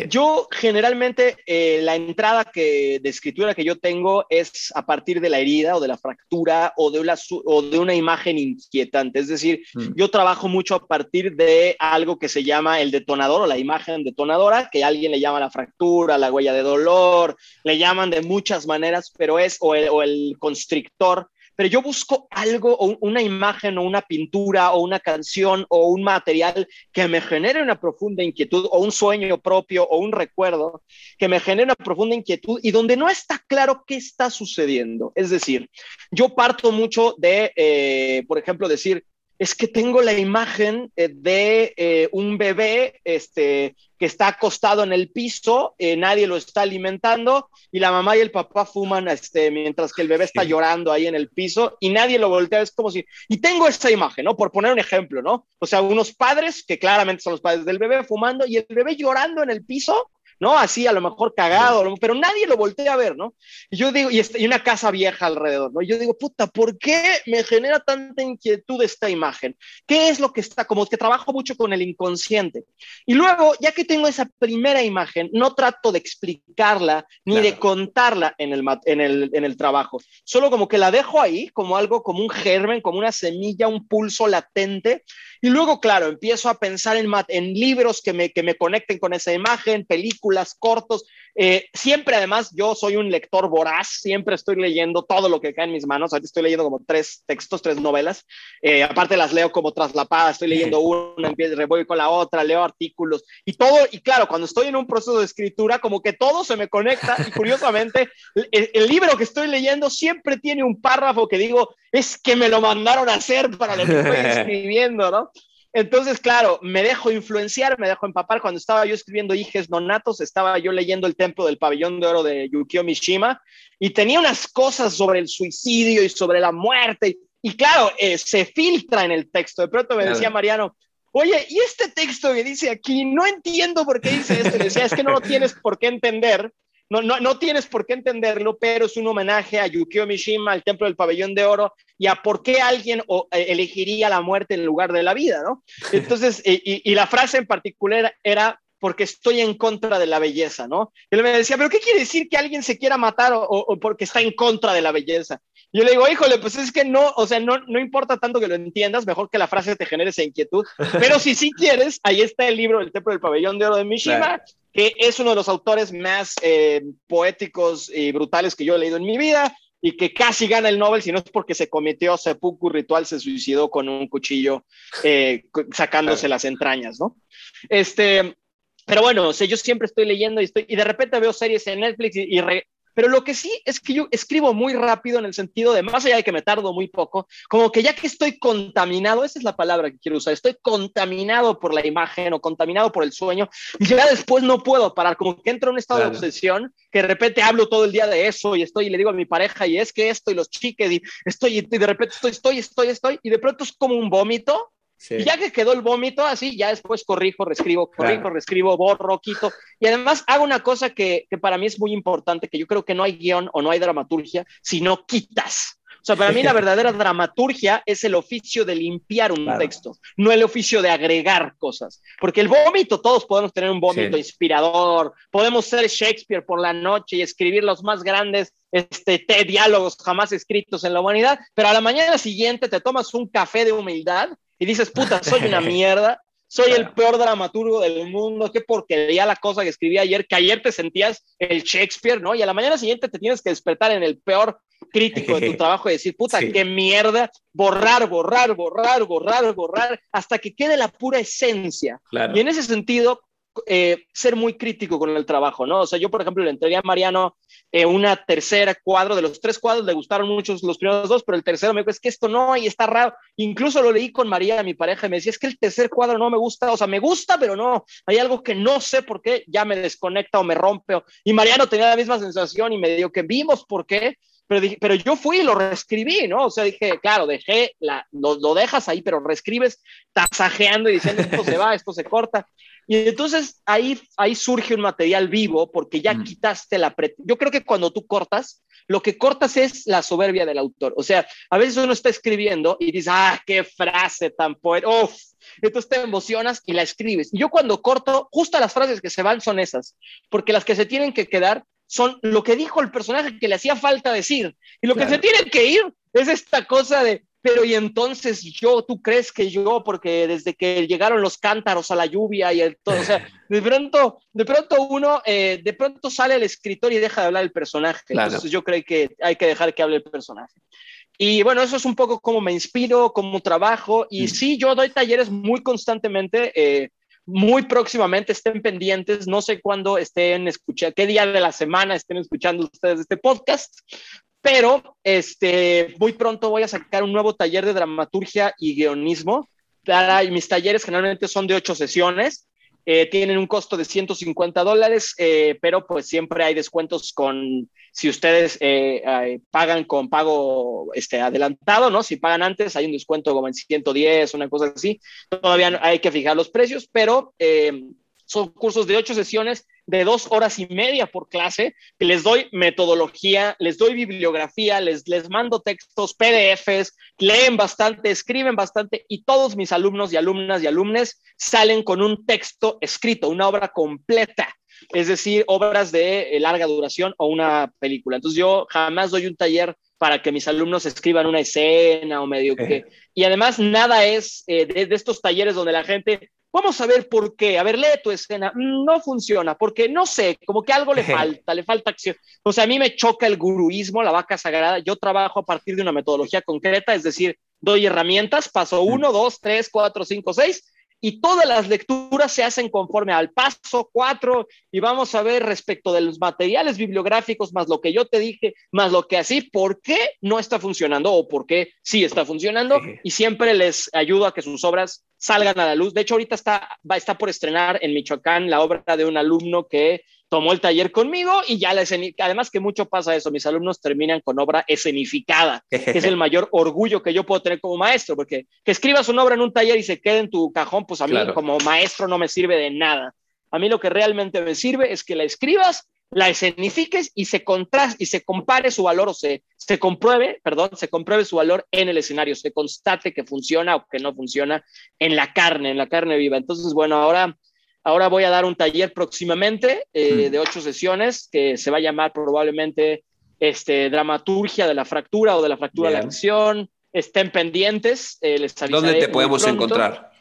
Yo generalmente eh, la entrada que, de escritura que yo tengo es a partir de la herida o de la fractura o de una, o de una imagen inquietante. Es decir, mm. yo trabajo mucho a partir de algo que se llama el detonador o la imagen detonadora, que alguien le llama la fractura, la huella de dolor, le llaman de muchas maneras, pero es o el, o el constrictor pero yo busco algo, una imagen, o una pintura, o una canción, o un material que me genere una profunda inquietud, o un sueño propio, o un recuerdo, que me genere una profunda inquietud y donde no está claro qué está sucediendo. Es decir, yo parto mucho de, eh, por ejemplo, decir, es que tengo la imagen eh, de eh, un bebé este, que está acostado en el piso, eh, nadie lo está alimentando y la mamá y el papá fuman este, mientras que el bebé está llorando ahí en el piso y nadie lo voltea. Es como si... Y tengo esa imagen, ¿no? Por poner un ejemplo, ¿no? O sea, unos padres que claramente son los padres del bebé fumando y el bebé llorando en el piso ¿no? Así a lo mejor cagado, pero nadie lo voltea a ver, ¿no? Y yo digo, este, y, una casa vieja alrededor, ¿no? Y yo digo, puta, ¿por qué me genera tanta inquietud esta imagen? ¿Qué es lo que está? Como que trabajo mucho con el inconsciente. Y luego, ya que tengo esa primera imagen, no trato de explicarla ni de contarla en el, en, el, en el trabajo, solo como que la dejo ahí como algo, como un germen, como una semilla, un pulso latente y luego, claro, empiezo a pensar en, en libros que me, que me conecten con esa imagen, películas, cortos. Eh, siempre, además, yo soy un lector voraz, siempre estoy leyendo todo lo que cae en mis manos. Ahorita estoy leyendo como tres textos, tres novelas. Eh, aparte, las leo como traslapadas, estoy leyendo una, empiezo, voy con la otra, leo artículos y todo. Y claro, cuando estoy en un proceso de escritura, como que todo se me conecta. Y curiosamente, el, el libro que estoy leyendo siempre tiene un párrafo que digo, es que me lo mandaron a hacer para lo que estoy escribiendo, ¿no? Entonces, claro, me dejo influenciar, me dejo empapar. Cuando estaba yo escribiendo Hijes Nonatos, estaba yo leyendo El Templo del Pabellón de Oro de Yukio Mishima y tenía unas cosas sobre el suicidio y sobre la muerte. Y, claro, eh, se filtra en el texto. De pronto me decía Mariano, oye, ¿y este texto que dice aquí? No entiendo por qué dice esto. Decía, es que no lo tienes por qué entender no, no, no, tienes por qué entenderlo, pero es un homenaje a Yukio Mishima, al Templo del Pabellón de Oro, y a por qué alguien eh, elegiría la muerte en lugar de la vida, ¿no? Entonces, y, y, la frase en particular era porque estoy en contra de la belleza, ¿no? Él me decía, pero ¿qué quiere decir que alguien se quiera matar o, o, porque está en contra de la belleza? Yo le digo, híjole, pues es que no, o sea, no, no importa tanto que lo entiendas, mejor que la frase te genere esa inquietud, pero si sí quieres, ahí está el libro El Templo del Pabellón de Oro de Mishima, que es uno de los autores más eh, poéticos y brutales que yo he leído en mi vida y que casi gana el Nobel, si no es porque se cometió seppuku ritual, se suicidó con un cuchillo eh, sacándose las entrañas, ¿no? Este, pero bueno, o sea, yo siempre estoy leyendo y, estoy, y de repente veo series en Netflix y, y re, pero lo que sí es que yo escribo muy rápido en el sentido de, más allá de que me tardo muy poco, como que ya que estoy contaminado, esa es la palabra que quiero usar, estoy contaminado por la imagen o contaminado por el sueño, y ya después no puedo parar, como que entro en un estado de obsesión, que de repente hablo todo el día de eso y estoy y le digo a mi pareja, y es que esto y los chiques, y estoy, y de repente estoy, estoy, estoy, estoy, y de pronto es como un vómito y ya que quedó el vómito, así, ya después corrijo, reescribo, corrijo, reescribo, borro, quito. Y además hago una cosa que, que, para mí es muy importante, que yo creo que no hay guion o no hay dramaturgia si no quitas. O sea, para mí la verdadera dramaturgia es el oficio de limpiar un claro. texto, no el oficio de agregar cosas. Porque el vómito, todos podemos tener un vómito sí. inspirador, podemos ser Shakespeare por la noche y escribir los más grandes este, diálogos jamás escritos en la humanidad, pero a la mañana siguiente te tomas un café de humildad y dices, puta, soy una mierda, soy el peor dramaturgo del mundo, qué porquería la cosa que escribí ayer, que ayer te sentías el Shakespeare, ¿no? Y a la mañana siguiente te tienes que despertar en el peor crítico de tu trabajo y decir, puta, sí. qué mierda, borrar, borrar, borrar, borrar, borrar, hasta que quede la pura esencia. Claro. Y en ese sentido, eh, ser muy crítico con el trabajo, ¿no? O sea, yo, por ejemplo, le entregué a Mariano eh, una tercera cuadro, de los tres cuadros le gustaron mucho los primeros dos, pero el tercero me dijo, es que esto no, y está raro. Incluso lo leí con María, mi pareja, y me decía, es que el tercer cuadro no me gusta, o sea, me gusta, pero no, hay algo que no sé por qué, ya me desconecta o me rompe. Y Mariano tenía la misma sensación y me dijo que vimos por qué, pero, dije, pero yo fui y lo reescribí, ¿no? O sea, dije, claro, dejé, la, lo, lo dejas ahí, pero reescribes tasajeando y diciendo, esto se va, esto se corta. Y entonces ahí, ahí surge un material vivo porque ya mm. quitaste la... Pre Yo creo que cuando tú cortas, lo que cortas es la soberbia del autor. O sea, a veces uno está escribiendo y dice, ah, qué frase tan poética, ¡Uf! entonces te emocionas y la escribes. Y yo cuando corto, justo las frases que se van son esas, porque las que se tienen que quedar son lo que dijo el personaje que le hacía falta decir. Y lo que se tiene que ir es esta cosa de, pero y entonces yo, ¿tú crees que yo? Porque desde que llegaron los cántaros a la lluvia y el todo, o sea, de pronto, de pronto uno, eh, de pronto sale el escritor y deja de hablar el personaje. Entonces yo creo que hay que dejar que hable el personaje. Y bueno, eso es un poco cómo me inspiro, cómo trabajo. Y mm. sí, yo doy talleres muy constantemente. Eh, muy próximamente estén pendientes, no sé cuándo estén escuchando, qué día de la semana estén escuchando ustedes este podcast, pero este, muy pronto voy a sacar un nuevo taller de dramaturgia y guionismo. mis talleres generalmente son de ocho sesiones, eh, tienen un costo de 150 dólares, eh, pero pues siempre hay descuentos con, si ustedes eh, pagan con pago este, adelantado, ¿no? Si pagan antes, hay un descuento como en 110, una cosa así. Todavía hay que fijar los precios, pero son cursos de ocho sesiones de dos horas y media por clase, que les doy metodología, les doy bibliografía, les, les mando textos, PDFs, leen bastante, escriben bastante y todos mis alumnos y alumnas y alumnes salen con un texto escrito, una obra completa. Es decir, obras de eh, larga duración o una película. Entonces yo jamás doy un taller para que mis alumnos escriban una escena o medio que... Y además nada es eh, de, estos talleres donde la gente Vamos a ver por qué. A ver, lee tu escena. No funciona, porque no sé, como que algo le falta, le falta acción. O sea, a mí me choca el guruismo, la vaca sagrada. Yo trabajo a partir de una metodología concreta, es decir, doy herramientas, paso uno, dos, tres, cuatro, cinco, seis, y todas las lecturas se hacen conforme al paso cuatro y vamos a ver respecto de los materiales bibliográficos, más lo que yo te dije, más lo que así, por qué no está funcionando o por qué sí está funcionando y siempre les ayudo a que sus obras salgan a la luz. De hecho, ahorita está, va, está por estrenar en Michoacán la obra de un alumno que tomó el taller conmigo y ya la escenificó. Además que mucho pasa eso, mis alumnos terminan con obra escenificada, que es el mayor orgullo que yo puedo tener como maestro, porque que escribas una obra en un taller y se quede en tu cajón, pues a mí como maestro no me sirve de nada. A mí lo que realmente me sirve es que la escribas, la escenifiques y se contraste y se compare su valor o se, se compruebe, perdón, se compruebe su valor en el escenario, se constate que funciona o que no funciona en la carne, en la carne viva. Entonces, bueno, ahora Ahora voy a dar un taller próximamente eh, hmm. de ocho sesiones que se va a llamar probablemente este, Dramaturgia de la Fractura o de la Fractura de la Acción. Estén pendientes. Eh, ¿Dónde te podemos encontrar?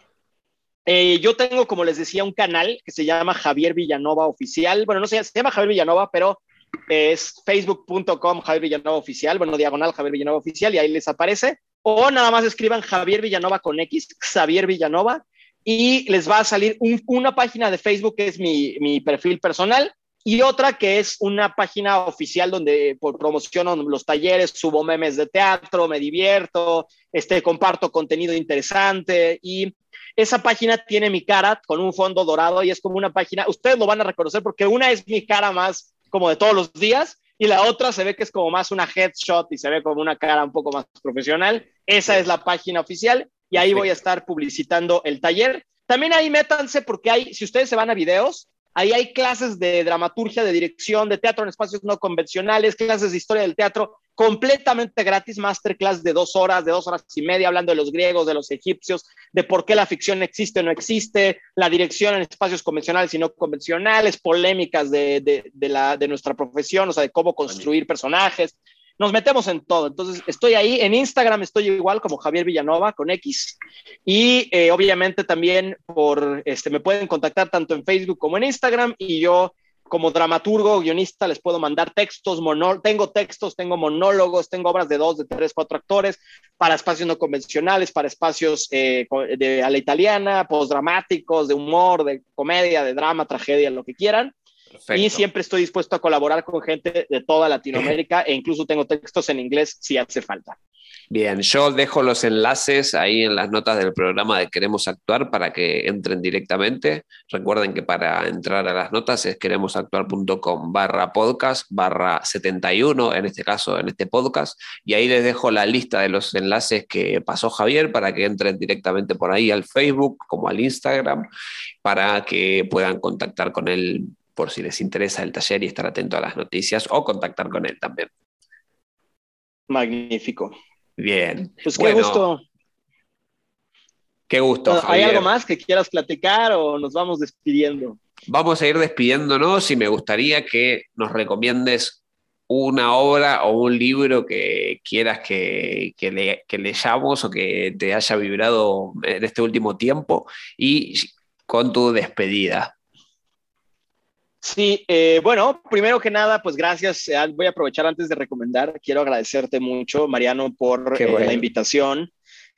Eh, yo tengo, como les decía, un canal que se llama Javier Villanova Oficial. Bueno, no sé, se llama Javier Villanova, pero es facebook.com Javier Villanova Oficial, bueno, diagonal Javier Villanova Oficial, y ahí les aparece. O nada más escriban Javier Villanova con X, Xavier Villanova, y les va a salir una página de Facebook que es mi, mi, perfil personal y otra que es una página oficial donde por promociono los talleres, subo memes de teatro, me divierto, este, comparto contenido interesante y esa página tiene mi cara con un fondo dorado y es como una página, ustedes lo van a reconocer porque una es mi cara más como de todos los días y la otra se ve que es como más una headshot y se ve como una cara un poco más profesional. Esa es la página oficial y ahí voy a estar publicitando el taller. También ahí métanse porque hay, si ustedes se van a videos, ahí hay clases de dramaturgia, de dirección, de teatro en espacios no convencionales, clases de historia del teatro completamente gratis, masterclass de dos horas, de dos horas y media, hablando de los griegos, de los egipcios, de por qué la ficción existe o no existe, la dirección en espacios convencionales y no convencionales, polémicas de, de, de, la, de nuestra profesión, o sea, de cómo construir personajes nos metemos en todo. Entonces, estoy ahí. En Instagram estoy igual como Javier Villanova con X. Y eh, obviamente también por, este, me pueden contactar tanto en Facebook como en Instagram. Y yo, como dramaturgo, guionista, les puedo mandar textos, tengo textos, tengo monólogos, tengo obras de dos, de tres, cuatro actores para espacios no convencionales, para espacios eh, de a la italiana, postdramáticos, de humor, de comedia, de drama, tragedia, lo que quieran. Y siempre estoy dispuesto a colaborar con gente de toda Latinoamérica e incluso tengo textos en inglés si hace falta. Bien, yo dejo los enlaces ahí en las notas del programa de Queremos Actuar para que entren directamente. Recuerden que para entrar a las notas es queremosactuar.com barra podcast barra 71, en este caso, en este podcast. Y ahí les dejo la lista de los enlaces que pasó Javier para que entren directamente por ahí al Facebook como al Instagram para que puedan contactar con él por si les interesa el taller y estar atento a las noticias o contactar con él también. Magnífico. Bien. Pues qué gusto. Qué gusto. ¿Hay algo más que quieras platicar o nos vamos despidiendo? Vamos a ir despidiéndonos y me gustaría que nos recomiendes una obra o un libro que quieras que, que, leyamos o que te haya vibrado en este último tiempo y con tu despedida. Sí, eh, bueno, primero que nada, pues gracias. Eh, voy a aprovechar antes de recomendar. Quiero agradecerte mucho, Mariano, por eh, la invitación.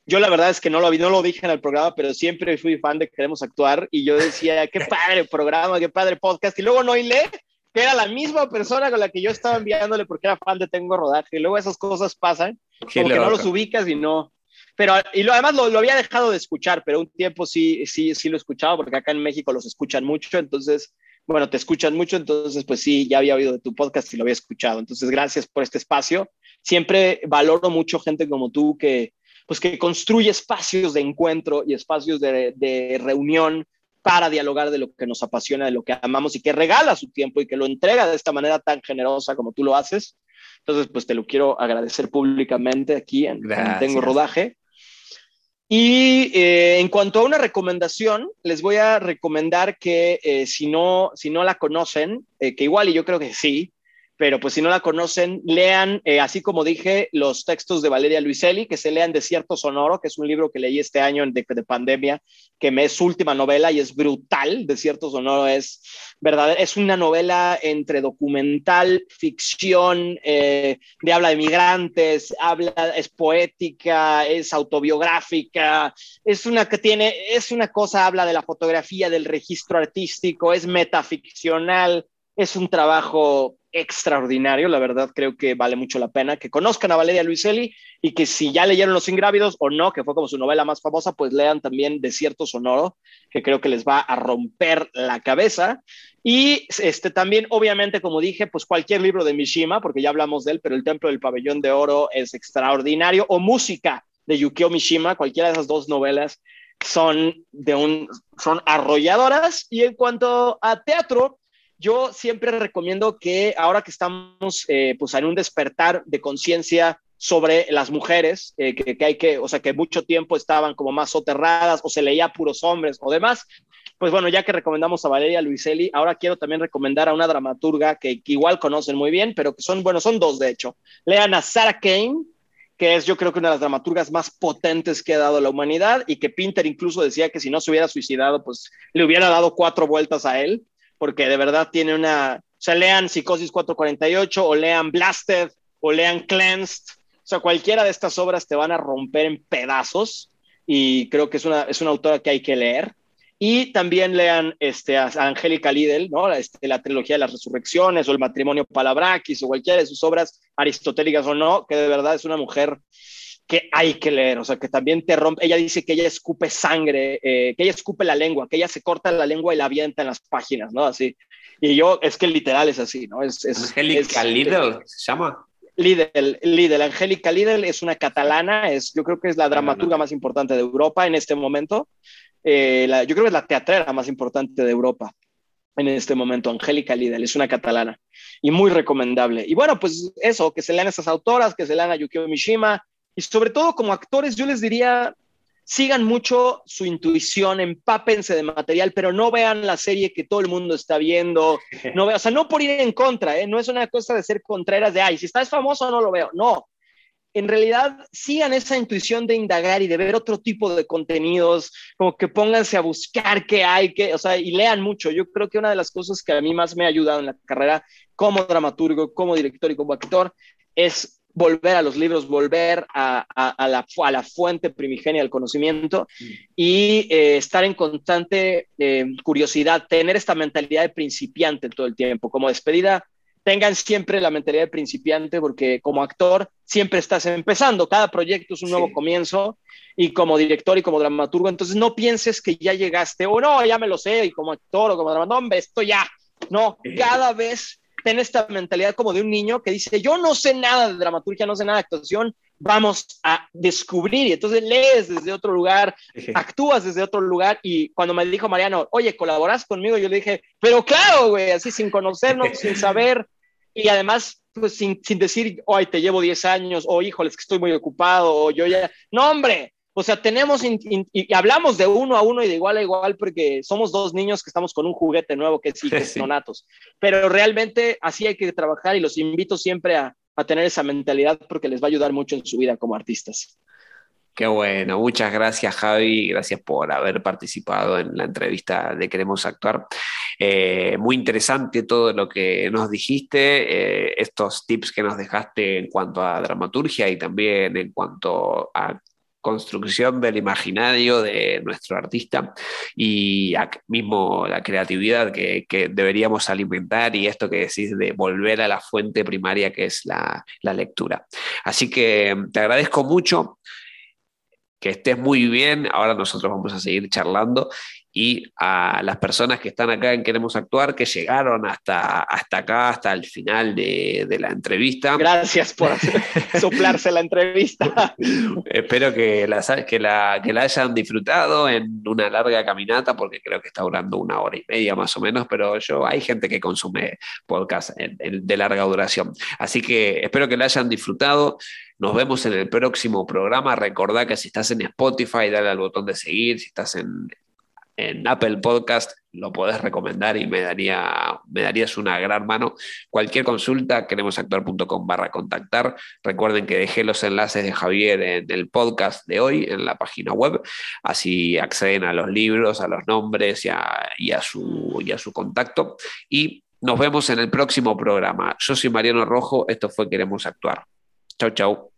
Yo la verdad es que no lo, no lo dije en el programa, pero siempre fui fan de Queremos Actuar y yo decía, qué padre programa, qué padre podcast. Y luego no lee que era la misma persona con la que yo estaba enviándole porque era fan de Tengo Rodaje. Y luego esas cosas pasan, como que no los ubicas y no. Pero, y lo, además lo, lo, había dejado de escuchar, pero un tiempo sí, sí, sí lo escuchaba porque acá en México los escuchan mucho, entonces, bueno, te escuchan mucho, entonces, pues sí, ya había oído de tu podcast y lo había escuchado. Entonces, gracias por este espacio. Siempre valoro mucho gente como tú que, pues que construye espacios de encuentro y espacios de, de reunión para dialogar de lo que nos apasiona, de lo que amamos y que regala su tiempo y que lo entrega de esta manera tan generosa como tú lo haces. Entonces, pues te lo quiero agradecer públicamente aquí en, Tengo Rodaje. Y eh, en cuanto a una recomendación, les voy a recomendar que eh, si, no, si no la conocen, eh, que igual y yo creo que sí, pero pues si no la conocen, lean, eh, así como dije, los textos de Valeria Luiselli, que se lean Desierto Sonoro, que es un libro que leí este año de, de pandemia, que me es su última novela y es brutal. Desierto Sonoro es verdad, es una novela entre documental, ficción, eh, de habla de migrantes, habla, es poética, es autobiográfica, es una que tiene, es una cosa, habla de la fotografía, del registro artístico, es metaficcional, es un trabajo extraordinario, la verdad creo que vale mucho la pena que conozcan a Valeria Luiselli y que si ya leyeron Los Ingrávidos o no, que fue como su novela más famosa, pues lean también Desierto Sonoro, que creo que les va a romper la cabeza. Y este también, obviamente, como dije, pues cualquier libro de Mishima, porque ya hablamos de él, pero El Templo del Pabellón de Oro es extraordinario, o Música de Yukio Mishima, cualquiera de esas dos novelas son de un son arrolladoras. Y en cuanto a teatro yo siempre recomiendo que ahora que estamos eh, pues en un despertar de conciencia sobre las mujeres, eh, que, hay que, o sea, que mucho tiempo estaban como más soterradas o se leía puros hombres o demás, pues bueno, ya que recomendamos a Valeria Luiselli, ahora quiero también recomendar a una dramaturga que, igual conocen muy bien, pero que son, bueno, son dos de hecho. Lean a Sarah Kane, que es yo creo que una de las dramaturgas más potentes que ha dado la humanidad y que Pinter incluso decía que si no se hubiera suicidado, pues le hubiera dado cuatro vueltas a él porque de verdad tiene una, o sea, lean Psicosis 448 o lean Blasted o lean Cleansed, o sea, cualquiera de estas obras te van a romper en pedazos y creo que es una, es una autora que hay que leer. Y también lean este, a Angélica Lidl, ¿no? Este, la trilogía de las resurrecciones o el matrimonio Palabrakis o cualquiera de sus obras aristotélicas o no, que de verdad es una mujer que hay que leer, o sea, que también te rompe, ella dice que ella escupe sangre, eh, que ella escupe la lengua, que ella se corta la lengua y la avienta en las páginas, ¿no? Así. Y yo, es que literal es así, ¿no? Es, es Angélica Lidl, ¿se llama? Lidl, Lidl, Angélica Lidl es una catalana, es, yo creo que es la dramaturga más importante de Europa en este momento. Eh, yo creo que es la teatrera más importante de Europa en este momento, Angélica Lidl, es una catalana y muy recomendable. Y bueno, pues eso, que se lean esas autoras, que se lean a Yukio Mishima, y sobre todo como actores, yo les diría, sigan mucho su intuición, empápense de material, pero no vean la serie que todo el mundo está viendo. No o sea, no por ir en contra, ¿eh? no es una cosa de ser contreras de, ay, si estás famoso no lo veo. No, en realidad sigan esa intuición de indagar y de ver otro tipo de contenidos, como que pónganse a buscar qué hay, que, o sea, y lean mucho. Yo creo que una de las cosas que a mí más me ha ayudado en la carrera como dramaturgo, como director y como actor es volver a los libros, volver a, la, a la, fuente primigenia del conocimiento y eh, estar en constante eh, curiosidad, tener esta mentalidad de principiante todo el tiempo. Como despedida, tengan siempre la mentalidad de principiante porque como actor siempre estás empezando, cada proyecto es un nuevo comienzo y como director y como dramaturgo, entonces no pienses que ya llegaste o no, ya me lo sé y como actor o como dramaturgo, no, esto ya, no, cada vez ten esta mentalidad como de un niño que dice, yo no sé nada de dramaturgia, no sé nada de actuación, vamos a descubrir. Y entonces lees desde otro lugar, actúas desde otro lugar. Y cuando me dijo Mariano, oye, ¿colaboras conmigo? Yo le dije, pero claro, güey, así sin conocernos, sin saber. Y además, pues sin, sin decir, hoy te llevo 10 años, o híjoles, que estoy muy ocupado, o yo ya. No, hombre, o sea, tenemos y hablamos de uno a uno y de igual a igual porque somos dos niños que estamos con un juguete nuevo que sí, que Nonatos. Pero realmente así hay que trabajar y los invito siempre a, a tener esa mentalidad porque les va a ayudar mucho en su vida como artistas. Qué bueno, muchas gracias Javi, gracias por haber participado en la entrevista de Queremos Actuar. Eh, muy interesante todo lo que nos dijiste, eh, estos tips que nos dejaste en cuanto a dramaturgia y también en cuanto a construcción del imaginario de nuestro artista y mismo la creatividad que, deberíamos alimentar y esto que decís de volver a la fuente primaria que es la, la lectura. Así que te agradezco mucho que estés muy bien. Ahora nosotros vamos a seguir charlando y a las personas que están acá en Queremos Actuar, que llegaron hasta, hasta acá, hasta el final de, la entrevista. Gracias por soplarse la entrevista. Espero que la, que, la, que la hayan disfrutado en una larga caminata, porque creo que está durando una hora y media más o menos, pero yo hay gente que consume podcast de larga duración. Así que espero que la hayan disfrutado. Nos vemos en el próximo programa. Recordá que si estás en Spotify, dale al botón de seguir. Si estás en, en Apple Podcast lo podés recomendar y me, daría, me darías una gran mano. Cualquier consulta, queremosactuar.com barra contactar. Recuerden que dejé los enlaces de Javier en el podcast de hoy, en la página web, así acceden a los libros, a los nombres y a, su, y a su contacto. Y nos vemos en el próximo programa. Yo soy Mariano Rojo, esto fue Queremos Actuar. Chau, chau.